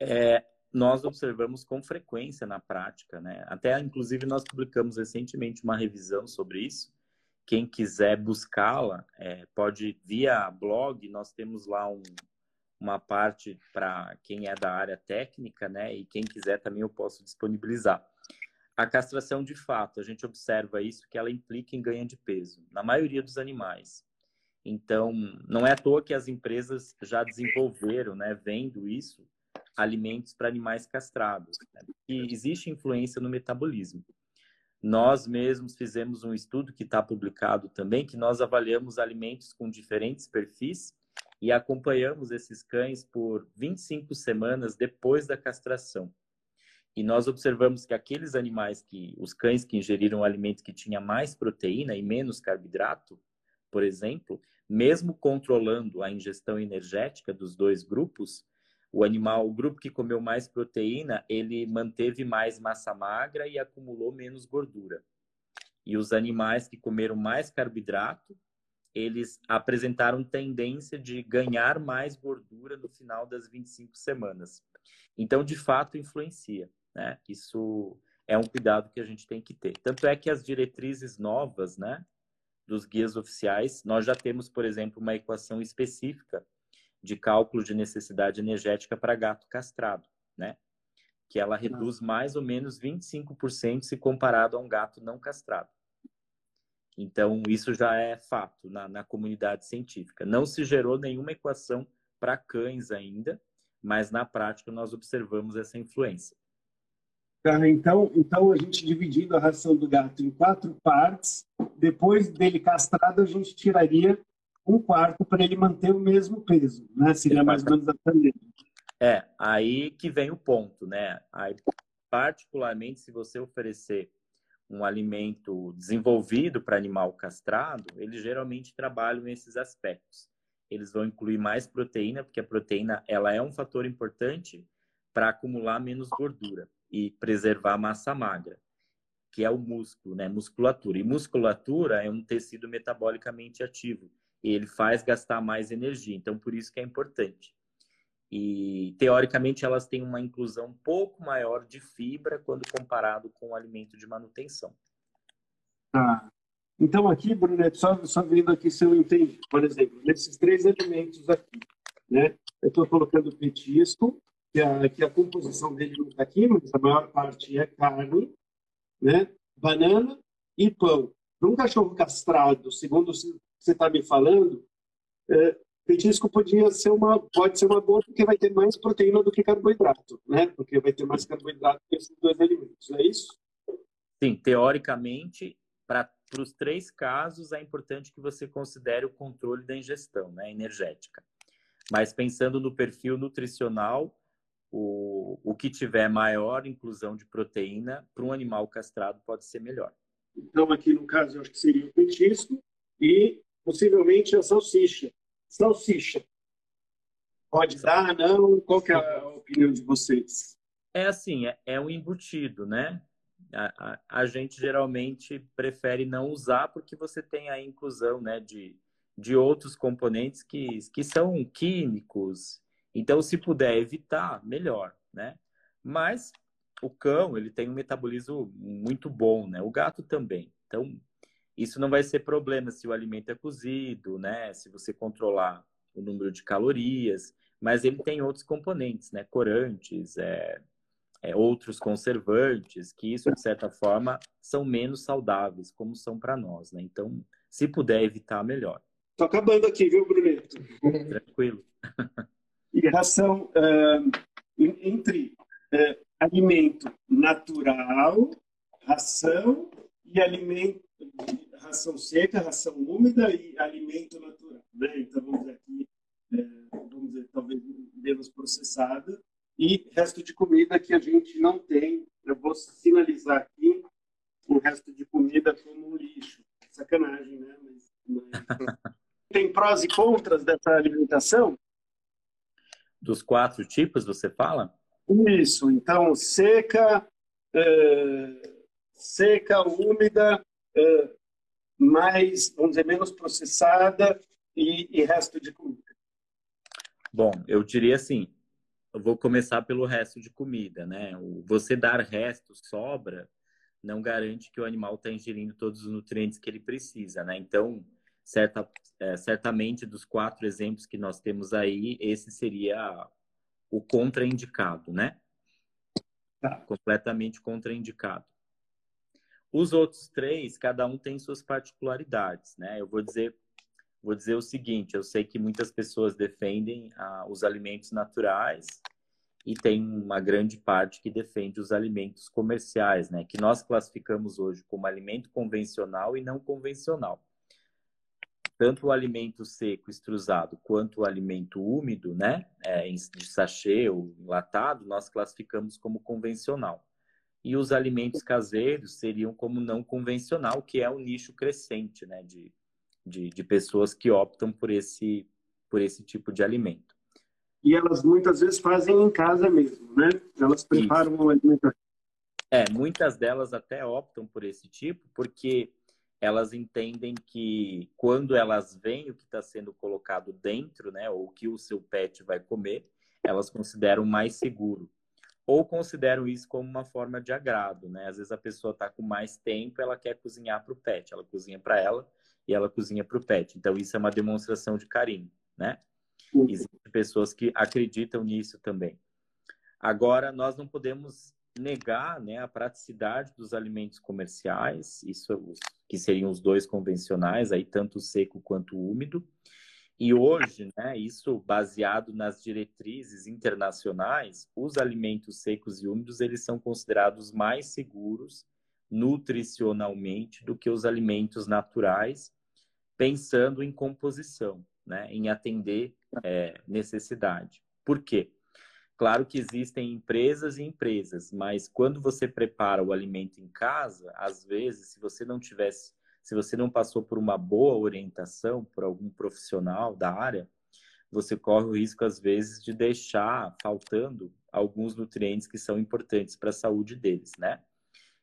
É, nós observamos com frequência na prática, né? Até, inclusive, nós publicamos recentemente uma revisão sobre isso. Quem quiser buscá-la, é, pode via blog. Nós temos lá um, uma parte para quem é da área técnica, né? E quem quiser também eu posso disponibilizar. A castração, de fato, a gente observa isso que ela implica em ganho de peso, na maioria dos animais. Então, não é à toa que as empresas já desenvolveram, né, vendo isso, alimentos para animais castrados. Né, e existe influência no metabolismo. Nós mesmos fizemos um estudo que está publicado também, que nós avaliamos alimentos com diferentes perfis e acompanhamos esses cães por 25 semanas depois da castração. E nós observamos que aqueles animais que, os cães que ingeriram alimentos que tinha mais proteína e menos carboidrato, por exemplo, mesmo controlando a ingestão energética dos dois grupos, o animal, o grupo que comeu mais proteína, ele manteve mais massa magra e acumulou menos gordura. E os animais que comeram mais carboidrato, eles apresentaram tendência de ganhar mais gordura no final das 25 semanas. Então, de fato, influencia. Né? Isso é um cuidado que a gente tem que ter. Tanto é que as diretrizes novas, né, dos guias oficiais, nós já temos, por exemplo, uma equação específica de cálculo de necessidade energética para gato castrado, né? Que ela reduz mais ou menos 25% se comparado a um gato não castrado. Então, isso já é fato na, na comunidade científica. Não se gerou nenhuma equação para cães ainda, mas na prática nós observamos essa influência. Tá, então, então, a gente dividindo a ração do gato em quatro partes, depois dele castrado, a gente tiraria um quarto para ele manter o mesmo peso, né? Seria mais ou menos a tendência. É, aí que vem o ponto, né? Aí, particularmente, se você oferecer um alimento desenvolvido para animal castrado, eles geralmente trabalham nesses aspectos. Eles vão incluir mais proteína, porque a proteína ela é um fator importante para acumular menos gordura e preservar a massa magra, que é o músculo, né? Musculatura. E musculatura é um tecido metabolicamente ativo. Ele faz gastar mais energia. Então, por isso que é importante. E, teoricamente, elas têm uma inclusão um pouco maior de fibra quando comparado com o alimento de manutenção. Ah, Então, aqui, Bruneto, só, só vendo aqui se eu entendi. Por exemplo, nesses três alimentos aqui, né? Eu estou colocando petisco, que a, que a composição dele não está aqui, mas a maior parte é carne, né? banana e pão. Para um cachorro castrado, segundo você está me falando, é, petisco podia ser uma, pode ser uma boa porque vai ter mais proteína do que carboidrato, né? Porque vai ter mais carboidrato que esses dois alimentos, é isso? Sim, teoricamente, para os três casos, é importante que você considere o controle da ingestão né, energética. Mas pensando no perfil nutricional, o, o que tiver maior inclusão de proteína para um animal castrado pode ser melhor. Então, aqui no caso, eu acho que seria o petisco e possivelmente a salsicha. Salsicha. Pode dar, não? Qual é a opinião de vocês? É assim, é, é um embutido, né? A, a, a, gente geralmente prefere não usar porque você tem a inclusão né, de, de outros componentes que, que são químicos. Então, se puder evitar, melhor, né? Mas o cão, ele tem um metabolismo muito bom, né? O gato também. Então, isso não vai ser problema se o alimento é cozido, né? Se você controlar o número de calorias, mas ele tem outros componentes, né? Corantes, é, é, outros conservantes, que isso, de certa forma, são menos saudáveis, como são para nós, né? Então, se puder evitar, melhor. Estou acabando aqui, viu, Bruneto? Tranquilo. e ração uh, entre uh, alimento natural, ração e alimento ração seca, ração úmida e alimento natural, né? Então vamos dizer aqui, é, vamos dizer talvez menos processada e resto de comida que a gente não tem. Eu vou sinalizar aqui o resto de comida como um lixo. Sacanagem, né? Mas, mas... tem prós e contras dessa alimentação? Dos quatro tipos, você fala? Isso. Então, seca, é, seca, úmida, mais, vamos dizer, menos processada e, e resto de comida. Bom, eu diria assim, eu vou começar pelo resto de comida, né? Você dar resto, sobra, não garante que o animal está ingerindo todos os nutrientes que ele precisa, né? Então, certa, é, certamente dos quatro exemplos que nós temos aí, esse seria o contraindicado, né? Tá. Completamente contraindicado. Os outros três, cada um tem suas particularidades, né? Eu vou dizer vou dizer o seguinte: eu sei que muitas pessoas defendem ah, os alimentos naturais e tem uma grande parte que defende os alimentos comerciais, né? Que nós classificamos hoje como alimento convencional e não convencional. Tanto o alimento seco, extrusado, quanto o alimento úmido, né? É, de sachê ou enlatado, nós classificamos como convencional. E os alimentos caseiros seriam como não convencional, que é um nicho crescente, né? De, de, de pessoas que optam por esse, por esse tipo de alimento. E elas muitas vezes fazem em casa mesmo, né? Elas preparam o alimento. É, muitas delas até optam por esse tipo, porque elas entendem que quando elas veem o que está sendo colocado dentro, né, ou o que o seu pet vai comer, elas consideram mais seguro. Ou consideram isso como uma forma de agrado, né? Às vezes a pessoa está com mais tempo, ela quer cozinhar para o pet, ela cozinha para ela e ela cozinha para o pet. Então, isso é uma demonstração de carinho, né? Existem pessoas que acreditam nisso também. Agora, nós não podemos negar né, a praticidade dos alimentos comerciais, isso que seriam os dois convencionais, aí tanto o seco quanto o úmido. E hoje, né, isso baseado nas diretrizes internacionais, os alimentos secos e úmidos eles são considerados mais seguros nutricionalmente do que os alimentos naturais, pensando em composição, né, em atender é, necessidade. Por quê? Claro que existem empresas e empresas, mas quando você prepara o alimento em casa, às vezes, se você não tivesse, se você não passou por uma boa orientação por algum profissional da área, você corre o risco às vezes de deixar faltando alguns nutrientes que são importantes para a saúde deles, né?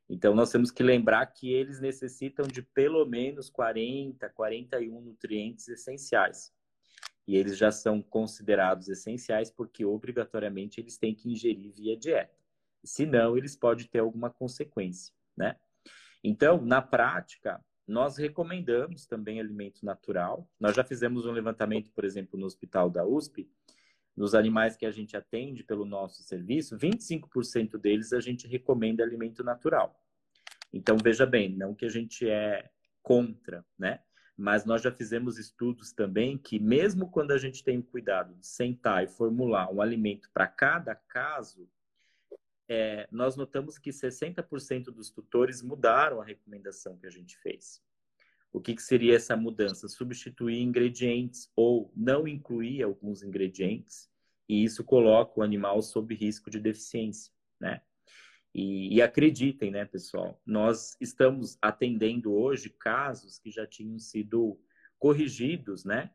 Então, nós temos que lembrar que eles necessitam de pelo menos 40, 41 nutrientes essenciais. E eles já são considerados essenciais porque, obrigatoriamente, eles têm que ingerir via dieta. Senão, eles podem ter alguma consequência, né? Então, na prática, nós recomendamos também alimento natural. Nós já fizemos um levantamento, por exemplo, no hospital da USP, nos animais que a gente atende pelo nosso serviço, 25% deles a gente recomenda alimento natural. Então, veja bem, não que a gente é contra, né? Mas nós já fizemos estudos também que, mesmo quando a gente tem o cuidado de sentar e formular um alimento para cada caso, é, nós notamos que 60% dos tutores mudaram a recomendação que a gente fez. O que, que seria essa mudança? Substituir ingredientes ou não incluir alguns ingredientes, e isso coloca o animal sob risco de deficiência, né? E, e, acreditem, né, pessoal, nós estamos atendendo hoje casos que já tinham sido corrigidos, né,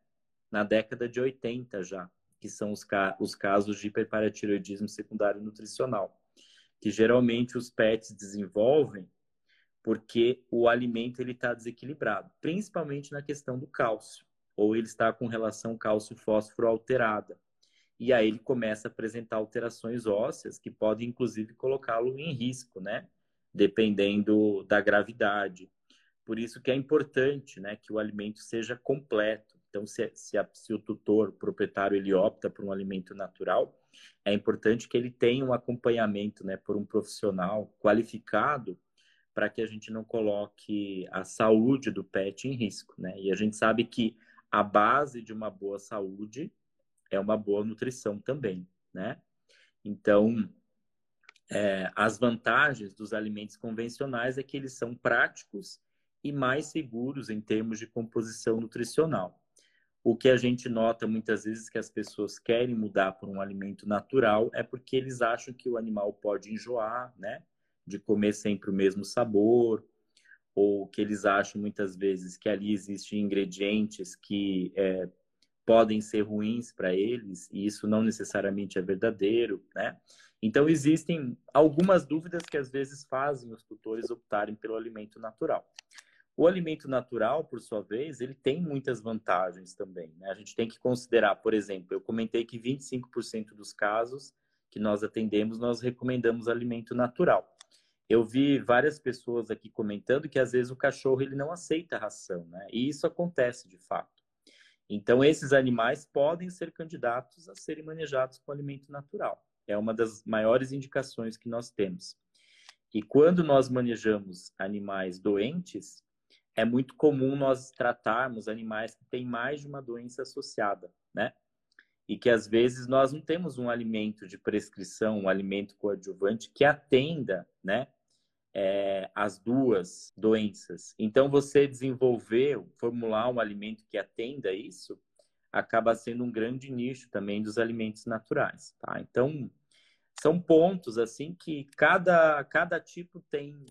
na década de 80 já, que são os, ca os casos de hiperparatiroidismo secundário nutricional, que geralmente os pets desenvolvem porque o alimento ele está desequilibrado, principalmente na questão do cálcio, ou ele está com relação cálcio-fósforo alterada. E aí ele começa a apresentar alterações ósseas que podem, inclusive, colocá-lo em risco, né? Dependendo da gravidade. Por isso que é importante, né, que o alimento seja completo. Então, se, se, a, se o tutor, o proprietário, ele opta por um alimento natural, é importante que ele tenha um acompanhamento, né, por um profissional qualificado para que a gente não coloque a saúde do pet em risco, né? E a gente sabe que a base de uma boa saúde é uma boa nutrição também, né? Então, é, as vantagens dos alimentos convencionais é que eles são práticos e mais seguros em termos de composição nutricional. O que a gente nota muitas vezes que as pessoas querem mudar para um alimento natural é porque eles acham que o animal pode enjoar, né? de comer sempre o mesmo sabor, ou que eles acham muitas vezes que ali existem ingredientes que é, podem ser ruins para eles, e isso não necessariamente é verdadeiro, né? Então, existem algumas dúvidas que às vezes fazem os tutores optarem pelo alimento natural. O alimento natural, por sua vez, ele tem muitas vantagens também. Né? A gente tem que considerar, por exemplo, eu comentei que 25% dos casos que nós atendemos, nós recomendamos alimento natural eu vi várias pessoas aqui comentando que às vezes o cachorro ele não aceita ração, né? E isso acontece de fato. Então esses animais podem ser candidatos a serem manejados com alimento natural. É uma das maiores indicações que nós temos. E quando nós manejamos animais doentes, é muito comum nós tratarmos animais que têm mais de uma doença associada, né? E que às vezes nós não temos um alimento de prescrição, um alimento coadjuvante que atenda, né? é, as duas doenças. Então, você desenvolver, formular um alimento que atenda isso, acaba sendo um grande nicho também dos alimentos naturais, tá? Então, são pontos assim que cada, cada tipo tem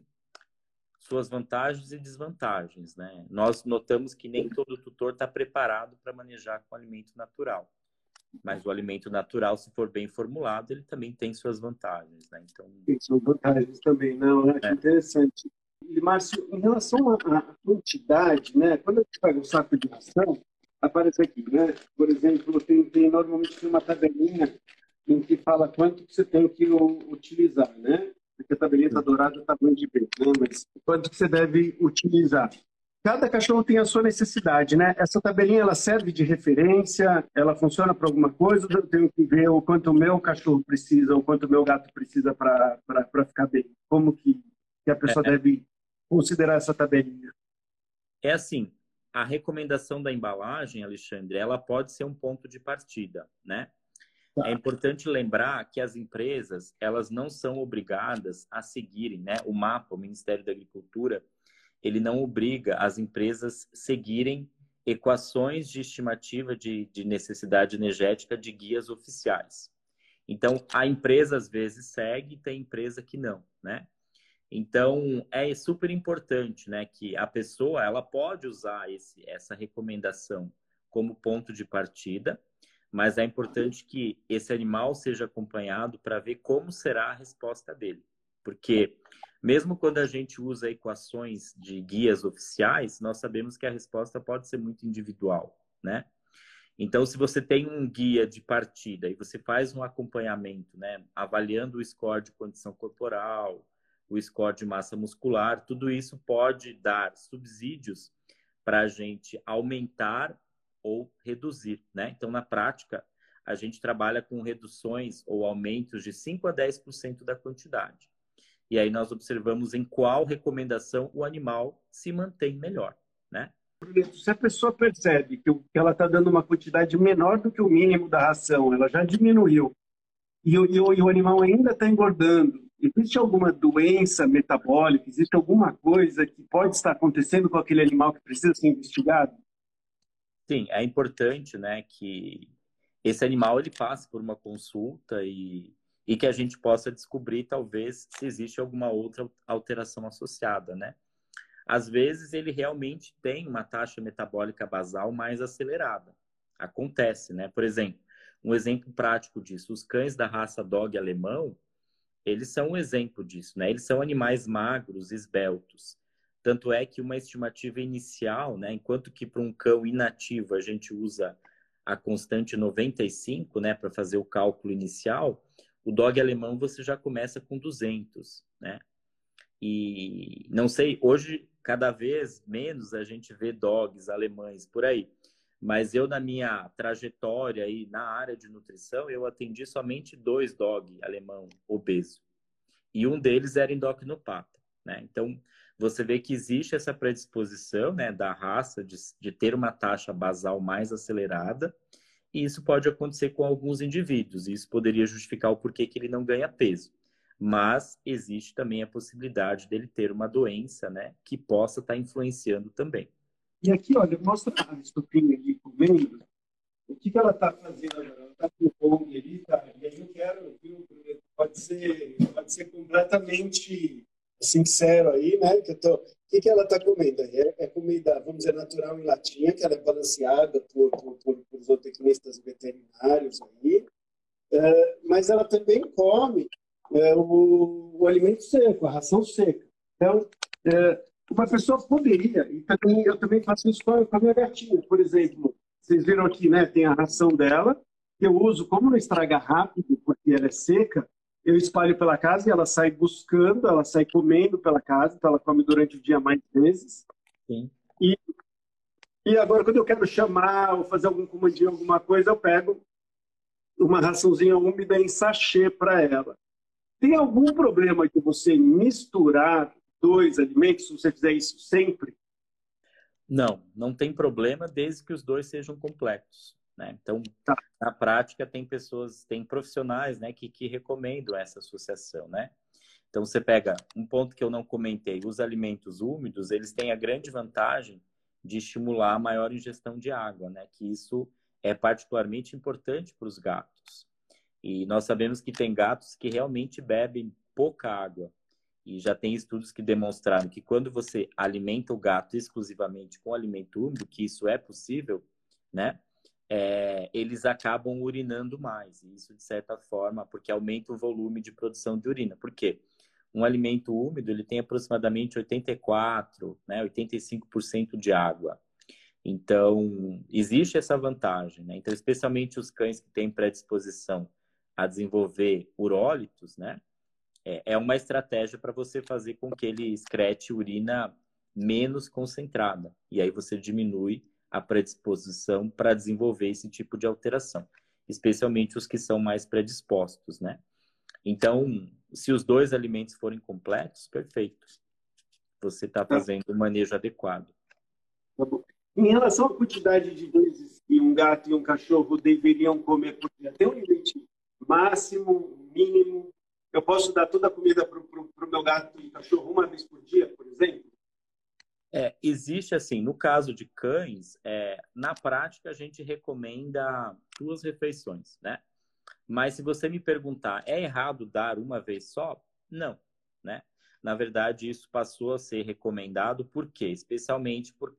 suas vantagens e desvantagens, né? Nós notamos que nem todo tutor está preparado para manejar com alimento natural. Mas o alimento natural, se for bem formulado, ele também tem suas vantagens, né? Então... Tem suas vantagens também, não, é, é. interessante. E, Márcio, em relação à quantidade, né? Quando a gente pega um saco de ração, aparece aqui, né? Por exemplo, tem, tem normalmente uma tabelinha em que fala quanto você tem que utilizar, né? Porque a tabelinha está dourada, tamanho de né? Mas quanto que você deve utilizar. Cada cachorro tem a sua necessidade, né? Essa tabelinha ela serve de referência, ela funciona para alguma coisa, eu tenho que ver o quanto o meu cachorro precisa, ou quanto o meu gato precisa para ficar bem. Como que, que a pessoa é, é, deve considerar essa tabelinha? É assim, a recomendação da embalagem, Alexandre, ela pode ser um ponto de partida, né? É importante lembrar que as empresas, elas não são obrigadas a seguirem, né, o mapa, o Ministério da Agricultura, ele não obriga as empresas seguirem equações de estimativa de, de necessidade energética de guias oficiais. Então, a empresa às vezes segue, tem empresa que não, né? Então, é super importante, né, que a pessoa, ela pode usar esse, essa recomendação como ponto de partida, mas é importante que esse animal seja acompanhado para ver como será a resposta dele. Porque mesmo quando a gente usa equações de guias oficiais, nós sabemos que a resposta pode ser muito individual, né? Então, se você tem um guia de partida e você faz um acompanhamento, né, avaliando o score de condição corporal, o score de massa muscular, tudo isso pode dar subsídios para a gente aumentar ou reduzir, né? Então, na prática, a gente trabalha com reduções ou aumentos de 5 a 10% da quantidade. E aí nós observamos em qual recomendação o animal se mantém melhor, né? Se a pessoa percebe que ela está dando uma quantidade menor do que o mínimo da ração, ela já diminuiu, e o, e o, e o animal ainda está engordando, existe alguma doença metabólica, existe alguma coisa que pode estar acontecendo com aquele animal que precisa ser investigado? Sim, é importante, né, que esse animal ele passe por uma consulta e, e que a gente possa descobrir talvez se existe alguma outra alteração associada, né? Às vezes ele realmente tem uma taxa metabólica basal mais acelerada. Acontece, né? Por exemplo, um exemplo prático disso, os cães da raça dog alemão, eles são um exemplo disso, né? Eles são animais magros, esbeltos. Tanto é que uma estimativa inicial, né, enquanto que para um cão inativo a gente usa a constante 95, né, para fazer o cálculo inicial, o dog alemão você já começa com 200, né? E não sei, hoje cada vez menos a gente vê dogs alemães por aí. Mas eu, na minha trajetória aí na área de nutrição, eu atendi somente dois dog alemão obeso. E um deles era endocrinopata, né? Então, você vê que existe essa predisposição né, da raça de, de ter uma taxa basal mais acelerada, e isso pode acontecer com alguns indivíduos, e isso poderia justificar o porquê que ele não ganha peso. Mas existe também a possibilidade dele ter uma doença né, que possa estar influenciando também. E aqui, olha, mostra a estupinha ali comendo. O que, que ela está fazendo agora? Ela está com fome ali, tá? E aí eu quero, pode ser, pode ser completamente sincero aí, né? Que eu tô, o que, que ela está comendo aí? É, é, comida, vamos dizer, natural em latinha, que ela é balanceada por, por, por, por zootecnistas veterinários aí. É, mas ela também come é, o, o, alimento seco, a ração seca. Então, é, uma pessoa poderia, e também, eu também faço isso com a minha gatinha, por exemplo. Vocês viram aqui, né? Tem a ração dela, que eu uso, como não estraga rápido, porque ela é seca, eu espalho pela casa e ela sai buscando, ela sai comendo pela casa, então ela come durante o dia mais vezes. Sim. E, e agora, quando eu quero chamar ou fazer algum comandinho, alguma coisa, eu pego uma raçãozinha úmida em sachê para ela. Tem algum problema de você misturar dois alimentos, se você fizer isso sempre? Não, não tem problema desde que os dois sejam completos. Né? Então, tá. na prática, tem pessoas, tem profissionais né, que, que recomendam essa associação. Né? Então, você pega um ponto que eu não comentei: os alimentos úmidos, eles têm a grande vantagem de estimular a maior ingestão de água, né? que isso é particularmente importante para os gatos. E nós sabemos que tem gatos que realmente bebem pouca água. E já tem estudos que demonstraram que quando você alimenta o gato exclusivamente com alimento úmido, que isso é possível, né? É, eles acabam urinando mais. E isso, de certa forma, porque aumenta o volume de produção de urina. Por quê? Um alimento úmido ele tem aproximadamente 84, né, 85% de água. Então, existe essa vantagem. Né? Então, especialmente os cães que têm predisposição a desenvolver urólitos, né? É, é uma estratégia para você fazer com que ele excrete urina menos concentrada. E aí você diminui a predisposição para desenvolver esse tipo de alteração, especialmente os que são mais predispostos, né? Então, se os dois alimentos forem completos, perfeito. Você está fazendo o um manejo adequado. Tá em relação à quantidade de vezes que um gato e um cachorro deveriam comer por dia, tem um limite máximo, mínimo? Eu posso dar toda a comida para o meu gato e cachorro uma vez por dia, por exemplo? É, existe assim, no caso de cães, é, na prática a gente recomenda duas refeições, né? Mas se você me perguntar, é errado dar uma vez só? Não, né? Na verdade, isso passou a ser recomendado, por quê? Especialmente por,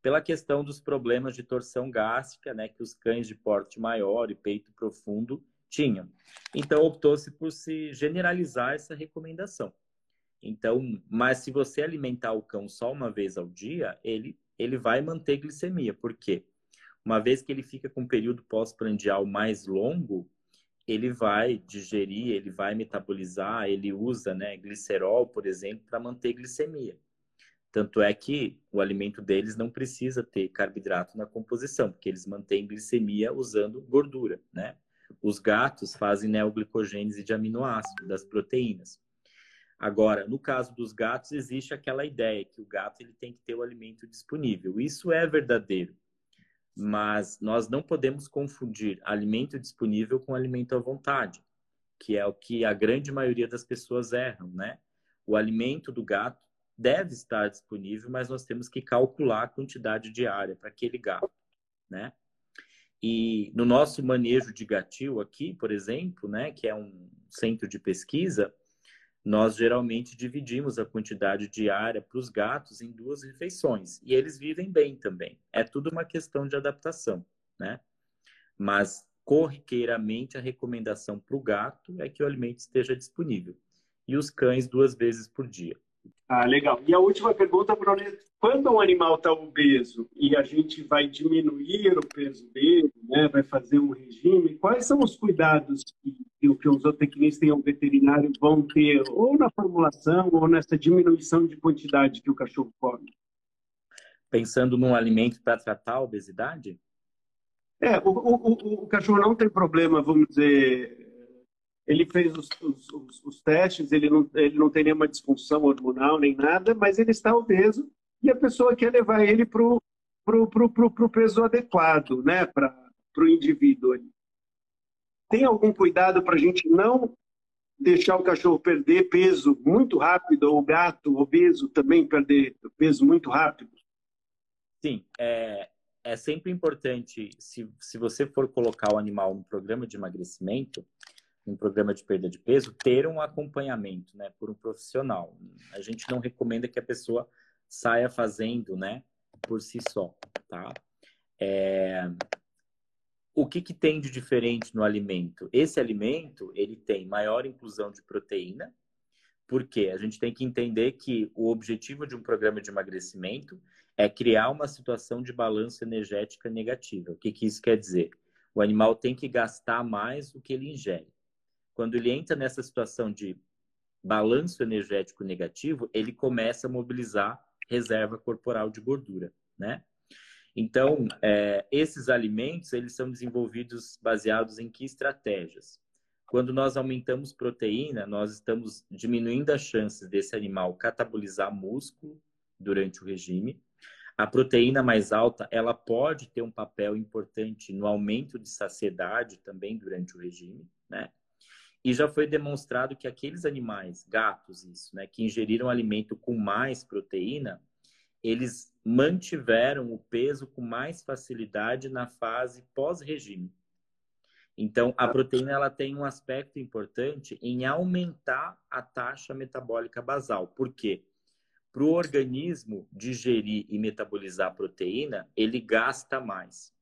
pela questão dos problemas de torção gástrica, né? Que os cães de porte maior e peito profundo tinham. Então, optou-se por se generalizar essa recomendação. Então, mas se você alimentar o cão só uma vez ao dia, ele, ele vai manter glicemia. Por quê? Uma vez que ele fica com um período pós-prandial mais longo, ele vai digerir, ele vai metabolizar, ele usa né, glicerol, por exemplo, para manter glicemia. Tanto é que o alimento deles não precisa ter carboidrato na composição, porque eles mantêm glicemia usando gordura, né? Os gatos fazem neoglicogênese de aminoácidos, das proteínas. Agora, no caso dos gatos, existe aquela ideia que o gato ele tem que ter o alimento disponível. Isso é verdadeiro. Mas nós não podemos confundir alimento disponível com alimento à vontade, que é o que a grande maioria das pessoas erram, né? O alimento do gato deve estar disponível, mas nós temos que calcular a quantidade diária para aquele gato, né? E no nosso manejo de gatil aqui, por exemplo, né, que é um centro de pesquisa, nós geralmente dividimos a quantidade diária para os gatos em duas refeições e eles vivem bem também. É tudo uma questão de adaptação, né? Mas corriqueiramente a recomendação para o gato é que o alimento esteja disponível e os cães duas vezes por dia. Ah, legal. E a última pergunta, Bruno, quando um animal está obeso e a gente vai diminuir o peso dele, né, vai fazer um regime, quais são os cuidados que, que os zootecnistas e o veterinário vão ter, ou na formulação, ou nessa diminuição de quantidade que o cachorro come? Pensando num alimento para tratar a obesidade? É, o, o, o, o cachorro não tem problema, vamos dizer, ele fez os, os, os, testes, ele não, ele não tem nenhuma disfunção hormonal nem nada, mas ele está obeso e a pessoa quer levar ele para o pro, pro, pro, pro peso adequado, né, para o indivíduo. Tem algum cuidado para a gente não deixar o cachorro perder peso muito rápido, ou o gato obeso também perder peso muito rápido? Sim, é, é sempre importante, se, se você for colocar o animal no programa de emagrecimento, um programa de perda de peso, ter um acompanhamento, né, por um profissional. A gente não recomenda que a pessoa saia fazendo, né, por si só, tá? É... O que, que tem de diferente no alimento? Esse alimento, ele tem maior inclusão de proteína, porque a gente tem que entender que o objetivo de um programa de emagrecimento é criar uma situação de balanço energética negativa. O que, que isso quer dizer? O animal tem que gastar mais do que ele ingere. Quando ele entra nessa situação de balanço energético negativo, ele começa a mobilizar reserva corporal de gordura, né? Então, é, esses alimentos, eles são desenvolvidos baseados em que estratégias? Quando nós aumentamos proteína, nós estamos diminuindo as chances desse animal catabolizar músculo durante o regime. A proteína mais alta, ela pode ter um papel importante no aumento de saciedade também durante o regime, né? E já foi demonstrado que aqueles animais, gatos, isso, né, que ingeriram alimento com mais proteína, eles mantiveram o peso com mais facilidade na fase pós-regime. Então, a proteína ela tem um aspecto importante em aumentar a taxa metabólica basal. Por quê? Para o organismo digerir e metabolizar a proteína, ele gasta mais.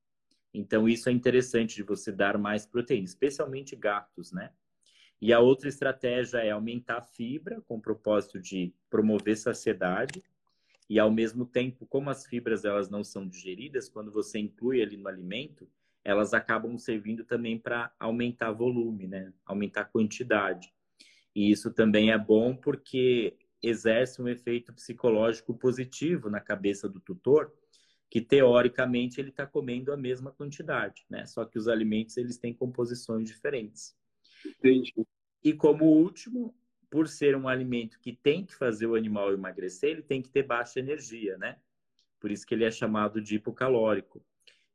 Então, isso é interessante de você dar mais proteína, especialmente gatos, né? E a outra estratégia é aumentar a fibra, com o propósito de promover saciedade. E ao mesmo tempo, como as fibras elas não são digeridas, quando você inclui ali no alimento, elas acabam servindo também para aumentar volume, né? Aumentar quantidade. E isso também é bom porque exerce um efeito psicológico positivo na cabeça do tutor, que teoricamente ele está comendo a mesma quantidade, né? Só que os alimentos eles têm composições diferentes. Entendi. E como último, por ser um alimento que tem que fazer o animal emagrecer, ele tem que ter baixa energia, né? Por isso que ele é chamado de hipocalórico.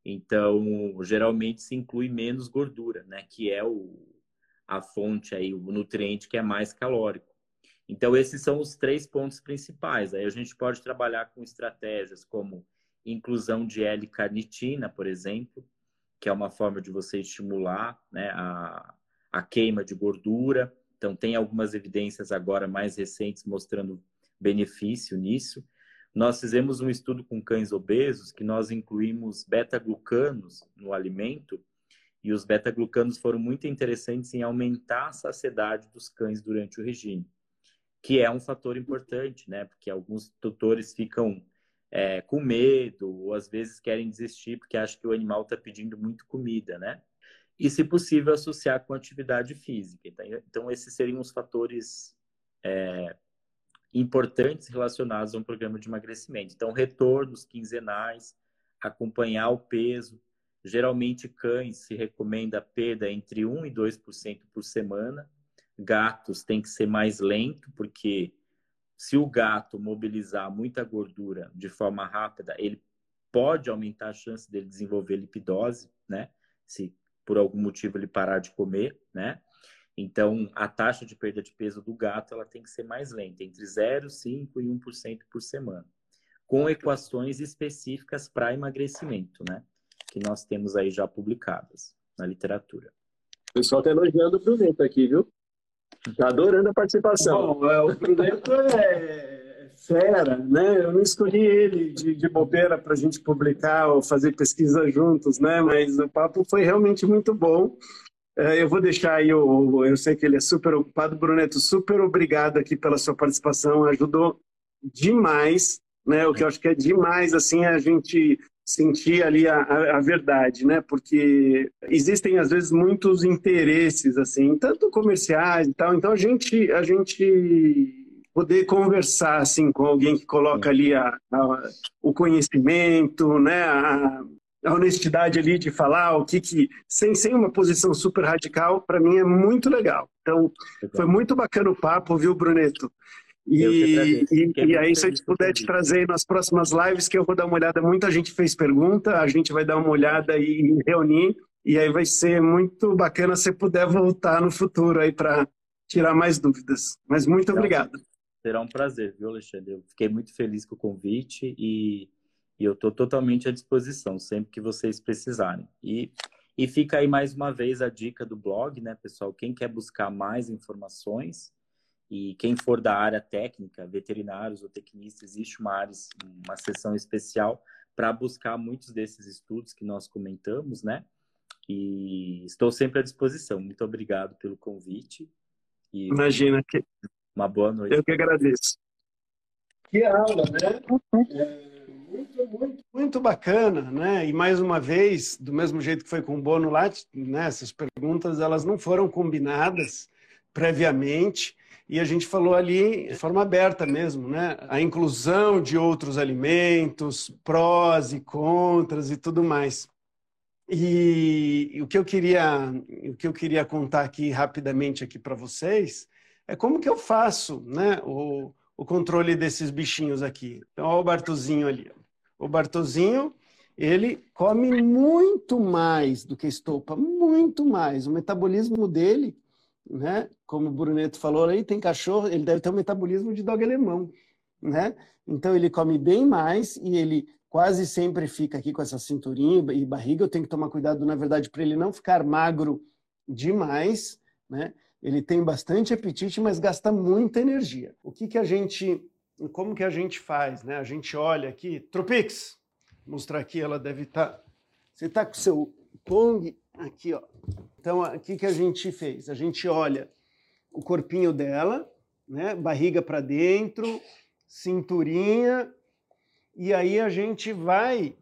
Então, geralmente se inclui menos gordura, né? Que é o, a fonte aí, o nutriente que é mais calórico. Então, esses são os três pontos principais. Aí a gente pode trabalhar com estratégias como inclusão de L-carnitina, por exemplo, que é uma forma de você estimular né, a, a queima de gordura. Então, tem algumas evidências agora mais recentes mostrando benefício nisso. Nós fizemos um estudo com cães obesos que nós incluímos beta-glucanos no alimento e os beta-glucanos foram muito interessantes em aumentar a saciedade dos cães durante o regime, que é um fator importante, né? Porque alguns tutores ficam é, com medo ou às vezes querem desistir porque acham que o animal está pedindo muito comida, né? E, se possível, associar com atividade física. Então, esses seriam os fatores é, importantes relacionados a um programa de emagrecimento. Então, retornos quinzenais, acompanhar o peso. Geralmente, cães se recomenda perda entre 1 e 2% por semana. Gatos tem que ser mais lento, porque se o gato mobilizar muita gordura de forma rápida, ele pode aumentar a chance dele desenvolver lipidose, né? Se por algum motivo ele parar de comer, né? Então, a taxa de perda de peso do gato ela tem que ser mais lenta, entre 0, 5 e 1% por semana, com equações específicas para emagrecimento, né? Que nós temos aí já publicadas na literatura. O pessoal está elogiando o Bruneto aqui, viu? Está adorando a participação. Bom, é, o Bruneto é fera, né? Eu não escolhi ele de, de bobeira para a gente publicar ou fazer pesquisa juntos, né? Mas o papo foi realmente muito bom. É, eu vou deixar aí, o, eu sei que ele é super ocupado. Bruneto, super obrigado aqui pela sua participação, ajudou demais, né? O que eu acho que é demais, assim, é a gente sentir ali a, a, a, verdade, né? Porque existem às vezes muitos interesses, assim, tanto comerciais e tal. Então a gente, a gente poder conversar assim com alguém que coloca ali a, a o conhecimento, né? A, a honestidade ali de falar o que que sem sem uma posição super radical para mim é muito legal. Então foi muito bacana o papo viu Bruneto e, e, e, aí se a gente puder te trazer nas próximas lives que eu vou dar uma olhada muita gente fez pergunta a gente vai dar uma olhada e reunir e aí vai ser muito bacana se puder voltar no futuro aí para tirar mais dúvidas. Mas muito obrigado será um prazer viu Alexandre eu fiquei muito feliz com o convite e e eu estou totalmente à disposição, sempre que vocês precisarem. E, e fica aí mais uma vez a dica do blog, né, pessoal? Quem quer buscar mais informações e quem for da área técnica, veterinários ou tecnistas, existe uma área, uma seção especial para buscar muitos desses estudos que nós comentamos, né? E estou sempre à disposição. Muito obrigado pelo convite. E Imagina que uma boa noite. Eu que agradeço. Que aula, né? É muito, muito, muito bacana, né? E mais uma vez, do mesmo jeito que foi com o Bono lá, né? essas perguntas elas não foram combinadas previamente e a gente falou ali de forma aberta mesmo, né? A inclusão de outros alimentos, prós e contras e tudo mais. E, e o que eu queria, o que eu queria contar aqui rapidamente aqui para vocês é como que eu faço, né? O, o controle desses bichinhos aqui. Então, olha o Bartozinho ali. O Bartozinho, ele come muito mais do que estopa, muito mais. O metabolismo dele, né? Como o Bruneto falou aí, tem cachorro, ele deve ter um metabolismo de dog alemão, né? Então ele come bem mais e ele quase sempre fica aqui com essa cinturinha e barriga. Eu tenho que tomar cuidado, na verdade, para ele não ficar magro demais, né? Ele tem bastante apetite, mas gasta muita energia. O que, que a gente, como que a gente faz, né? A gente olha aqui, Tropix, mostrar aqui, ela deve estar. Tá... Você está com o seu Pong aqui, ó. Então, o que, que a gente fez? A gente olha o corpinho dela, né? Barriga para dentro, cinturinha, e aí a gente vai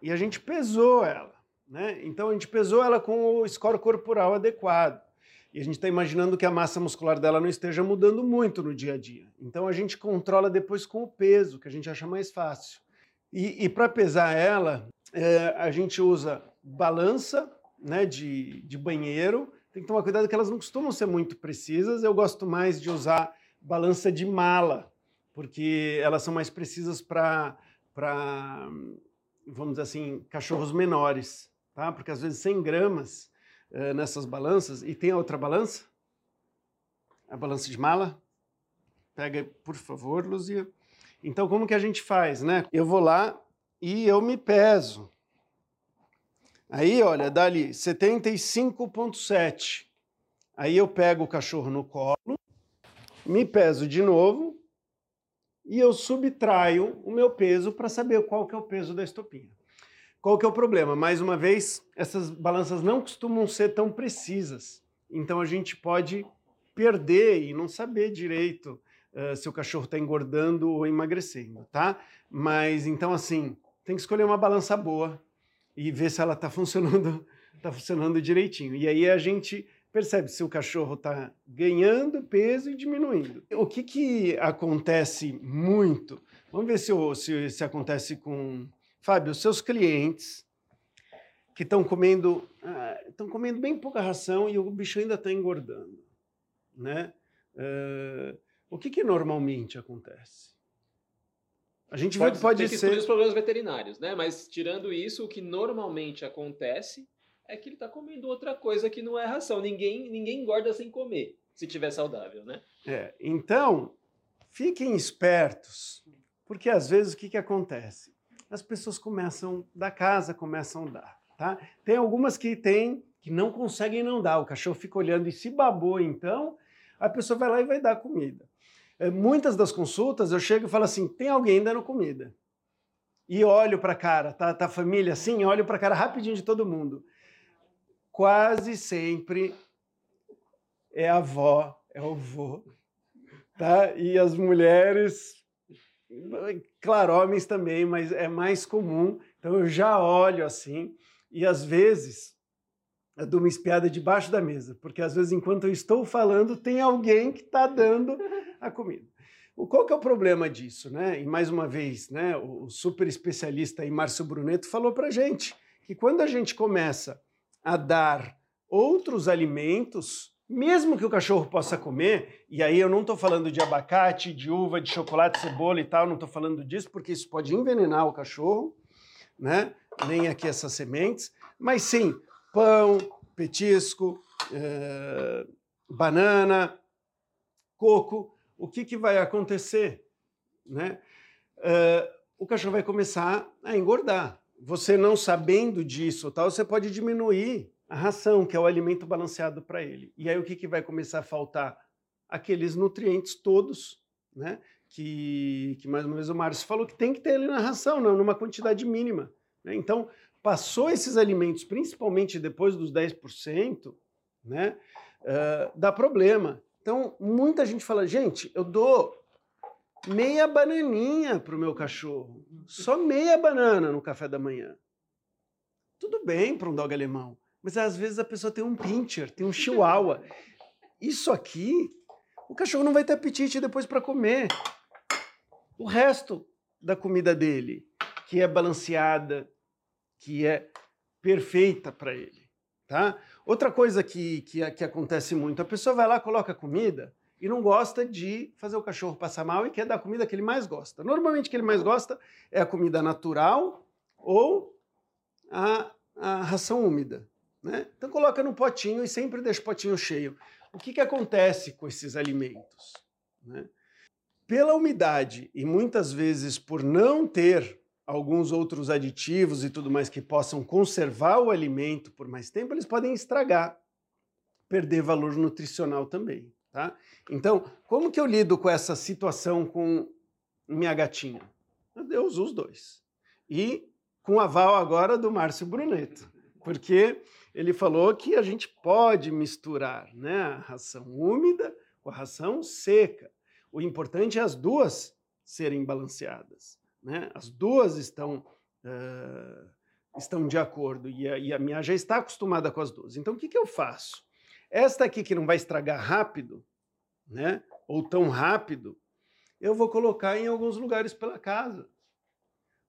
e a gente pesou ela, né? Então a gente pesou ela com o score corporal adequado. E a gente está imaginando que a massa muscular dela não esteja mudando muito no dia a dia. Então a gente controla depois com o peso, que a gente acha mais fácil. E, e para pesar ela, é, a gente usa balança né, de, de banheiro. Tem que tomar cuidado que elas não costumam ser muito precisas. Eu gosto mais de usar balança de mala, porque elas são mais precisas para, vamos dizer assim, cachorros menores. Tá? Porque às vezes 100 gramas eh, nessas balanças. E tem a outra balança? A balança de mala? Pega, por favor, Luzia. Então, como que a gente faz, né? Eu vou lá e eu me peso. Aí, olha, dá ali 75,7. Aí eu pego o cachorro no colo, me peso de novo e eu subtraio o meu peso para saber qual que é o peso da estopinha. Qual que é o problema? Mais uma vez, essas balanças não costumam ser tão precisas. Então a gente pode perder e não saber direito uh, se o cachorro está engordando ou emagrecendo, tá? Mas então assim, tem que escolher uma balança boa e ver se ela está funcionando tá funcionando direitinho. E aí a gente percebe se o cachorro está ganhando peso e diminuindo. O que, que acontece muito? Vamos ver se, se, se acontece com. Fábio, os seus clientes que estão comendo estão ah, comendo bem pouca ração e o bicho ainda está engordando, né? Uh, o que, que normalmente acontece? A gente pode, pode que ser... os problemas veterinários, né? Mas tirando isso, o que normalmente acontece é que ele está comendo outra coisa que não é ração. Ninguém, ninguém engorda sem comer, se tiver saudável, né? É, então, fiquem espertos, porque às vezes o que, que acontece? As pessoas começam da casa, começam a dar, tá? Tem algumas que tem que não conseguem não dar. O cachorro fica olhando e se babou, então a pessoa vai lá e vai dar comida. É, muitas das consultas eu chego e falo assim: tem alguém dando comida? E olho para a cara, tá, tá família assim, olho para a cara rapidinho de todo mundo quase sempre é a avó, é o vô, tá? E as mulheres, claro, homens também, mas é mais comum. Então eu já olho assim e às vezes eu dou uma espiada debaixo da mesa, porque às vezes enquanto eu estou falando tem alguém que está dando a comida. O qual que é o problema disso, né? E mais uma vez, né? O super especialista aí, Márcio Bruneto falou para gente que quando a gente começa a dar outros alimentos, mesmo que o cachorro possa comer, e aí eu não estou falando de abacate, de uva, de chocolate, cebola e tal, não estou falando disso porque isso pode envenenar o cachorro, né? Nem aqui essas sementes, mas sim pão, petisco, eh, banana, coco. O que, que vai acontecer, né? Uh, o cachorro vai começar a engordar você não sabendo disso, tal, você pode diminuir a ração, que é o alimento balanceado para ele. E aí o que, que vai começar a faltar? Aqueles nutrientes todos, né? Que, que mais uma vez o Márcio falou que tem que ter ali na ração, não, numa quantidade mínima. Né? Então, passou esses alimentos, principalmente depois dos 10%, né? Uh, dá problema. Então, muita gente fala, gente, eu dou meia bananinha para o meu cachorro. Só meia banana no café da manhã. Tudo bem para um dog alemão, mas às vezes a pessoa tem um pincher, tem um chihuahua. Isso aqui, o cachorro não vai ter apetite depois para comer. O resto da comida dele, que é balanceada, que é perfeita para ele, tá? Outra coisa que, que, que acontece muito, a pessoa vai lá, coloca comida, e não gosta de fazer o cachorro passar mal e quer dar a comida que ele mais gosta. Normalmente o que ele mais gosta é a comida natural ou a, a ração úmida. Né? Então coloca no potinho e sempre deixa o potinho cheio. O que, que acontece com esses alimentos? Né? Pela umidade e muitas vezes por não ter alguns outros aditivos e tudo mais que possam conservar o alimento por mais tempo, eles podem estragar, perder valor nutricional também. Tá? Então, como que eu lido com essa situação com minha gatinha? Eu os dois. E com aval agora do Márcio Bruneto, porque ele falou que a gente pode misturar né, a ração úmida com a ração seca. O importante é as duas serem balanceadas. Né? As duas estão, uh, estão de acordo e a, e a minha já está acostumada com as duas. Então, o que, que eu faço? Esta aqui que não vai estragar rápido, né? Ou tão rápido, eu vou colocar em alguns lugares pela casa.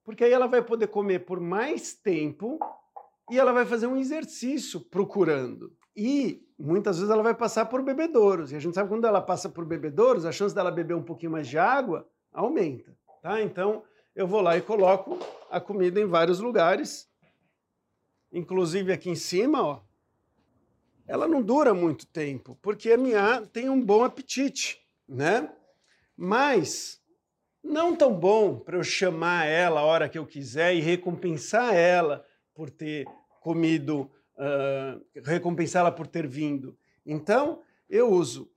Porque aí ela vai poder comer por mais tempo e ela vai fazer um exercício procurando. E muitas vezes ela vai passar por bebedouros. E a gente sabe que quando ela passa por bebedouros, a chance dela beber um pouquinho mais de água aumenta. Tá? Então eu vou lá e coloco a comida em vários lugares. Inclusive aqui em cima, ó, ela não dura muito tempo, porque a minha tem um bom apetite, né? Mas não tão bom para eu chamar ela a hora que eu quiser e recompensar ela por ter comido, uh, recompensá-la por ter vindo. Então, eu uso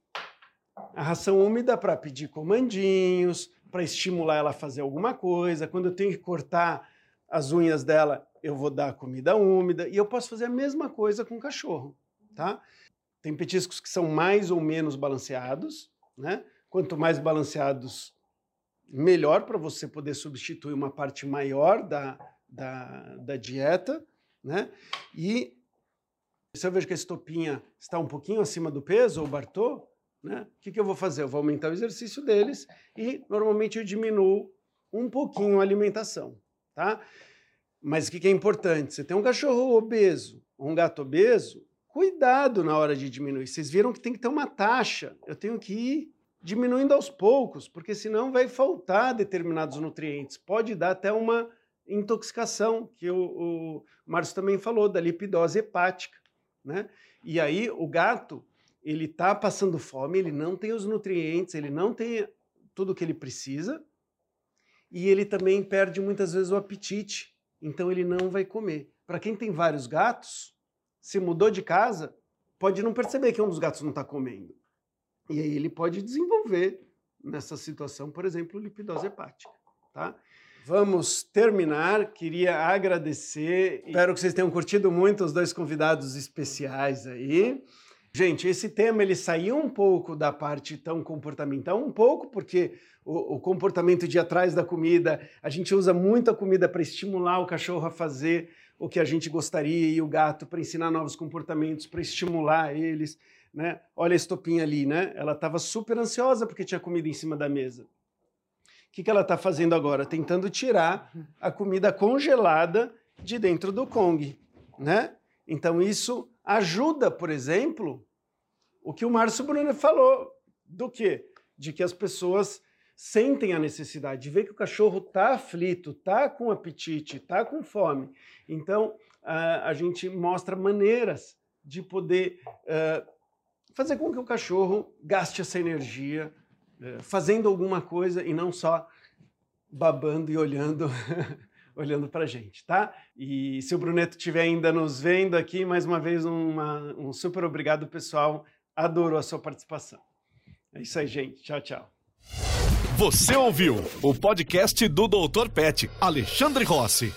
a ração úmida para pedir comandinhos, para estimular ela a fazer alguma coisa. Quando eu tenho que cortar as unhas dela, eu vou dar comida úmida. E eu posso fazer a mesma coisa com o cachorro tá? Tem petiscos que são mais ou menos balanceados, né? Quanto mais balanceados, melhor para você poder substituir uma parte maior da, da, da dieta, né? E Se eu vejo que a estopinha está um pouquinho acima do peso, ou Bartô, né? O que, que eu vou fazer? Eu vou aumentar o exercício deles e normalmente eu diminuo um pouquinho a alimentação, tá? Mas o que, que é importante? Você tem um cachorro obeso, um gato obeso, cuidado na hora de diminuir. Vocês viram que tem que ter uma taxa. Eu tenho que ir diminuindo aos poucos, porque senão vai faltar determinados nutrientes. Pode dar até uma intoxicação, que o, o Márcio também falou, da lipidose hepática. Né? E aí o gato, ele está passando fome, ele não tem os nutrientes, ele não tem tudo o que ele precisa, e ele também perde muitas vezes o apetite, então ele não vai comer. Para quem tem vários gatos, se mudou de casa, pode não perceber que um dos gatos não está comendo. E aí ele pode desenvolver nessa situação, por exemplo, lipidose hepática, tá? Vamos terminar. Queria agradecer. Espero que vocês tenham curtido muito os dois convidados especiais aí. Gente, esse tema ele saiu um pouco da parte tão comportamental, um pouco porque o, o comportamento de atrás da comida, a gente usa muito a comida para estimular o cachorro a fazer o que a gente gostaria e o gato para ensinar novos comportamentos, para estimular eles, né? Olha a estopinha ali, né? Ela estava super ansiosa porque tinha comida em cima da mesa. Que, que ela está fazendo agora? Tentando tirar a comida congelada de dentro do Kong, né? Então isso ajuda, por exemplo, o que o Márcio Bruno falou, do quê? De que as pessoas sentem a necessidade de ver que o cachorro está aflito, está com apetite, está com fome. Então, a gente mostra maneiras de poder fazer com que o cachorro gaste essa energia fazendo alguma coisa e não só babando e olhando olhando para a gente, tá? E se o Bruneto estiver ainda nos vendo aqui, mais uma vez, uma, um super obrigado, pessoal. Adoro a sua participação. É isso aí, gente. Tchau, tchau. Você ouviu o podcast do Dr. Pet, Alexandre Rossi.